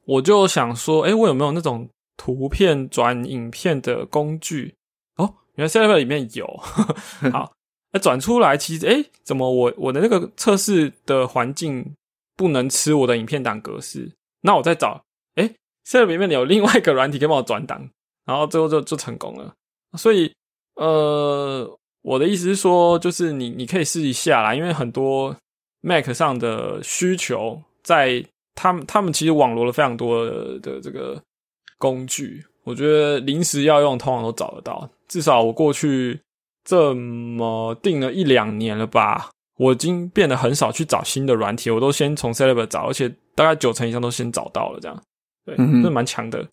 我就想说，哎，我有没有那种图片转影片的工具？哦，原来 Server 里面有。好，那转出来，其实，哎，怎么我我的那个测试的环境不能吃我的影片档格式？那我再找，哎，save 里面有另外一个软体可以帮我转档，然后最后就就成功了。所以，呃，我的意思是说，就是你你可以试一下啦，因为很多。Mac 上的需求，在他们他们其实网罗了非常多的这个工具，我觉得临时要用，通常都找得到。至少我过去这么定了一两年了吧，我已经变得很少去找新的软体，我都先从 c e l e b r 找，而且大概九成以上都先找到了。这样，对，这蛮强的，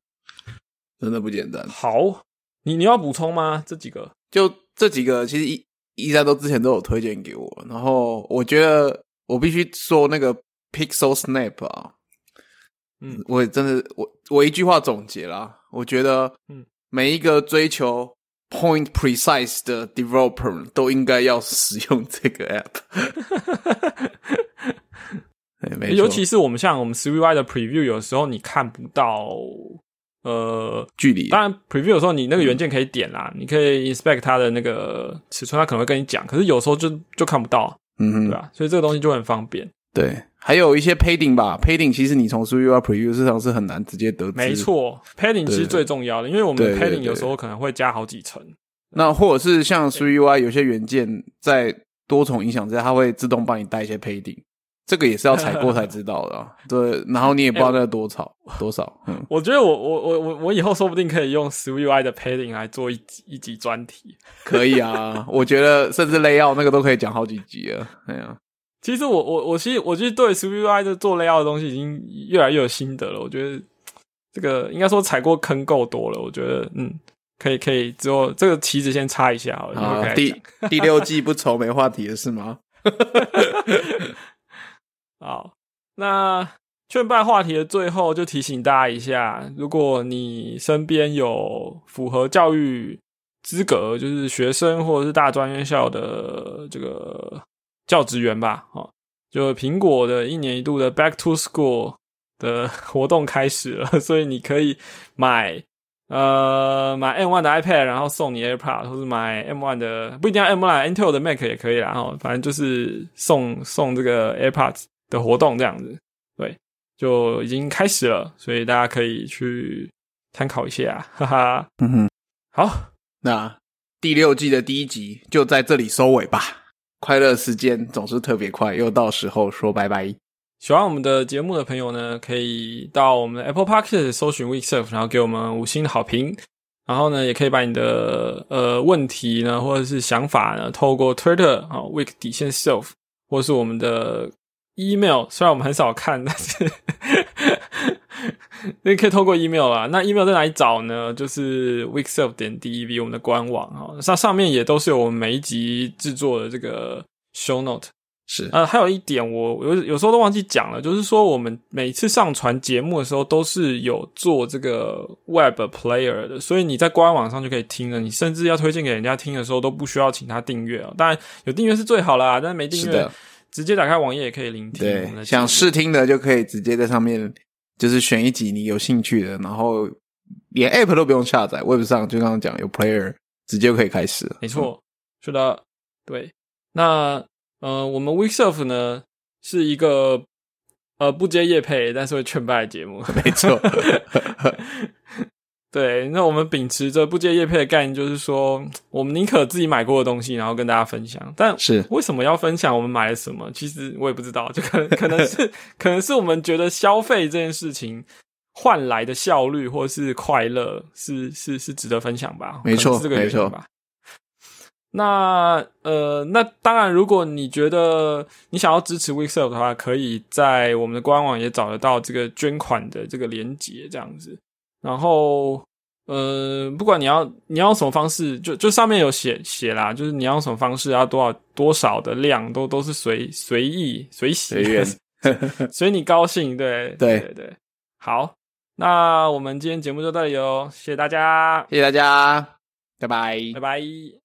真的不简单。好，你你要补充吗？这几个，就这几个，其实一一三都之前都有推荐给我，然后我觉得。我必须说那个 Pixel Snap 啊，嗯，我真的我我一句话总结啦，我觉得，嗯，每一个追求 point precise 的 developer 都应该要使用这个 app。尤其是我们像我们 SwiftUI 的 preview，有时候你看不到。呃，距离当然，preview 有时候你那个元件可以点啦，你可以 inspect 它的那个尺寸，它可能会跟你讲。可是有时候就就看不到，嗯，对吧？所以这个东西就很方便。对，还有一些 padding 吧，padding 其实你从 SwiftUI preview 市场是很难直接得知。没错，padding 其实最重要的，因为我们 padding 有时候可能会加好几层。那或者是像 SwiftUI 有些元件在多重影响之下，它会自动帮你带一些 padding。这个也是要采过才知道的，对。然后你也不知道那多少多少。嗯，我觉得我我我我我以后说不定可以用 SwiftUI 的 padding 来做一一集专题。可以啊，我觉得甚至 layout 那个都可以讲好几集了。哎呀，其实我我我其实我其实对 SwiftUI 的做 layout 的东西已经越来越有心得了。我觉得这个应该说踩过坑够多了。我觉得嗯，可以可以之后这个旗子先插一下好了。啊，第第六季不愁没话题了是吗？好，那劝败话题的最后就提醒大家一下：如果你身边有符合教育资格，就是学生或者是大专院校的这个教职员吧，哦，就苹果的一年一度的 Back to School 的活动开始了，所以你可以买呃买 M one 的 iPad，然后送你 AirPod，或是买 M one 的不一定要 M one，Intel 的 Mac 也可以啦，然后反正就是送送这个 AirPods。的活动这样子，对，就已经开始了，所以大家可以去参考一下，哈哈。嗯哼，好，那第六季的第一集就在这里收尾吧。快乐时间总是特别快，又到时候说拜拜。喜欢我们的节目的朋友呢，可以到我们的 Apple Podcast 搜寻 Weeksurf，然后给我们五星好评。然后呢，也可以把你的呃问题呢，或者是想法呢，透过 Twitter 啊 Week 底线 Self，或是我们的。email 虽然我们很少看，但是 你可以透过 email 啊。那 email 在哪里找呢？就是 weekself 点 dev 我们的官网哈，上上面也都是有我们每一集制作的这个 show note。是呃，还有一点我有有时候都忘记讲了，就是说我们每次上传节目的时候都是有做这个 web player 的，所以你在官网上就可以听了。你甚至要推荐给人家听的时候都不需要请他订阅哦。当然有订阅是最好啦，但是没订阅。直接打开网页也可以聆听。对，想试听的就可以直接在上面，就是选一集你有兴趣的，然后连 App 都不用下载，Web 上就刚刚讲有 Player，直接可以开始。没错，是的，对。那呃，我们 Weeksurf 呢是一个呃不接夜配，但是会劝败的节目。没错。对，那我们秉持着不接叶配的概念，就是说，我们宁可自己买过的东西，然后跟大家分享。但是为什么要分享我们买了什么？其实我也不知道，就可能可能是 可能是我们觉得消费这件事情换来的效率或是快乐，是是是值得分享吧？没错，这个没错吧？那呃，那当然，如果你觉得你想要支持 WeSell 的话，可以在我们的官网也找得到这个捐款的这个连接，这样子。然后，呃，不管你要你要用什么方式，就就上面有写写啦，就是你要用什么方式，要多少多少的量，都都是随随意随喜，随你高兴，对 对对对。好，那我们今天节目就到这里哦，谢谢大家，谢谢大家，拜拜，拜拜。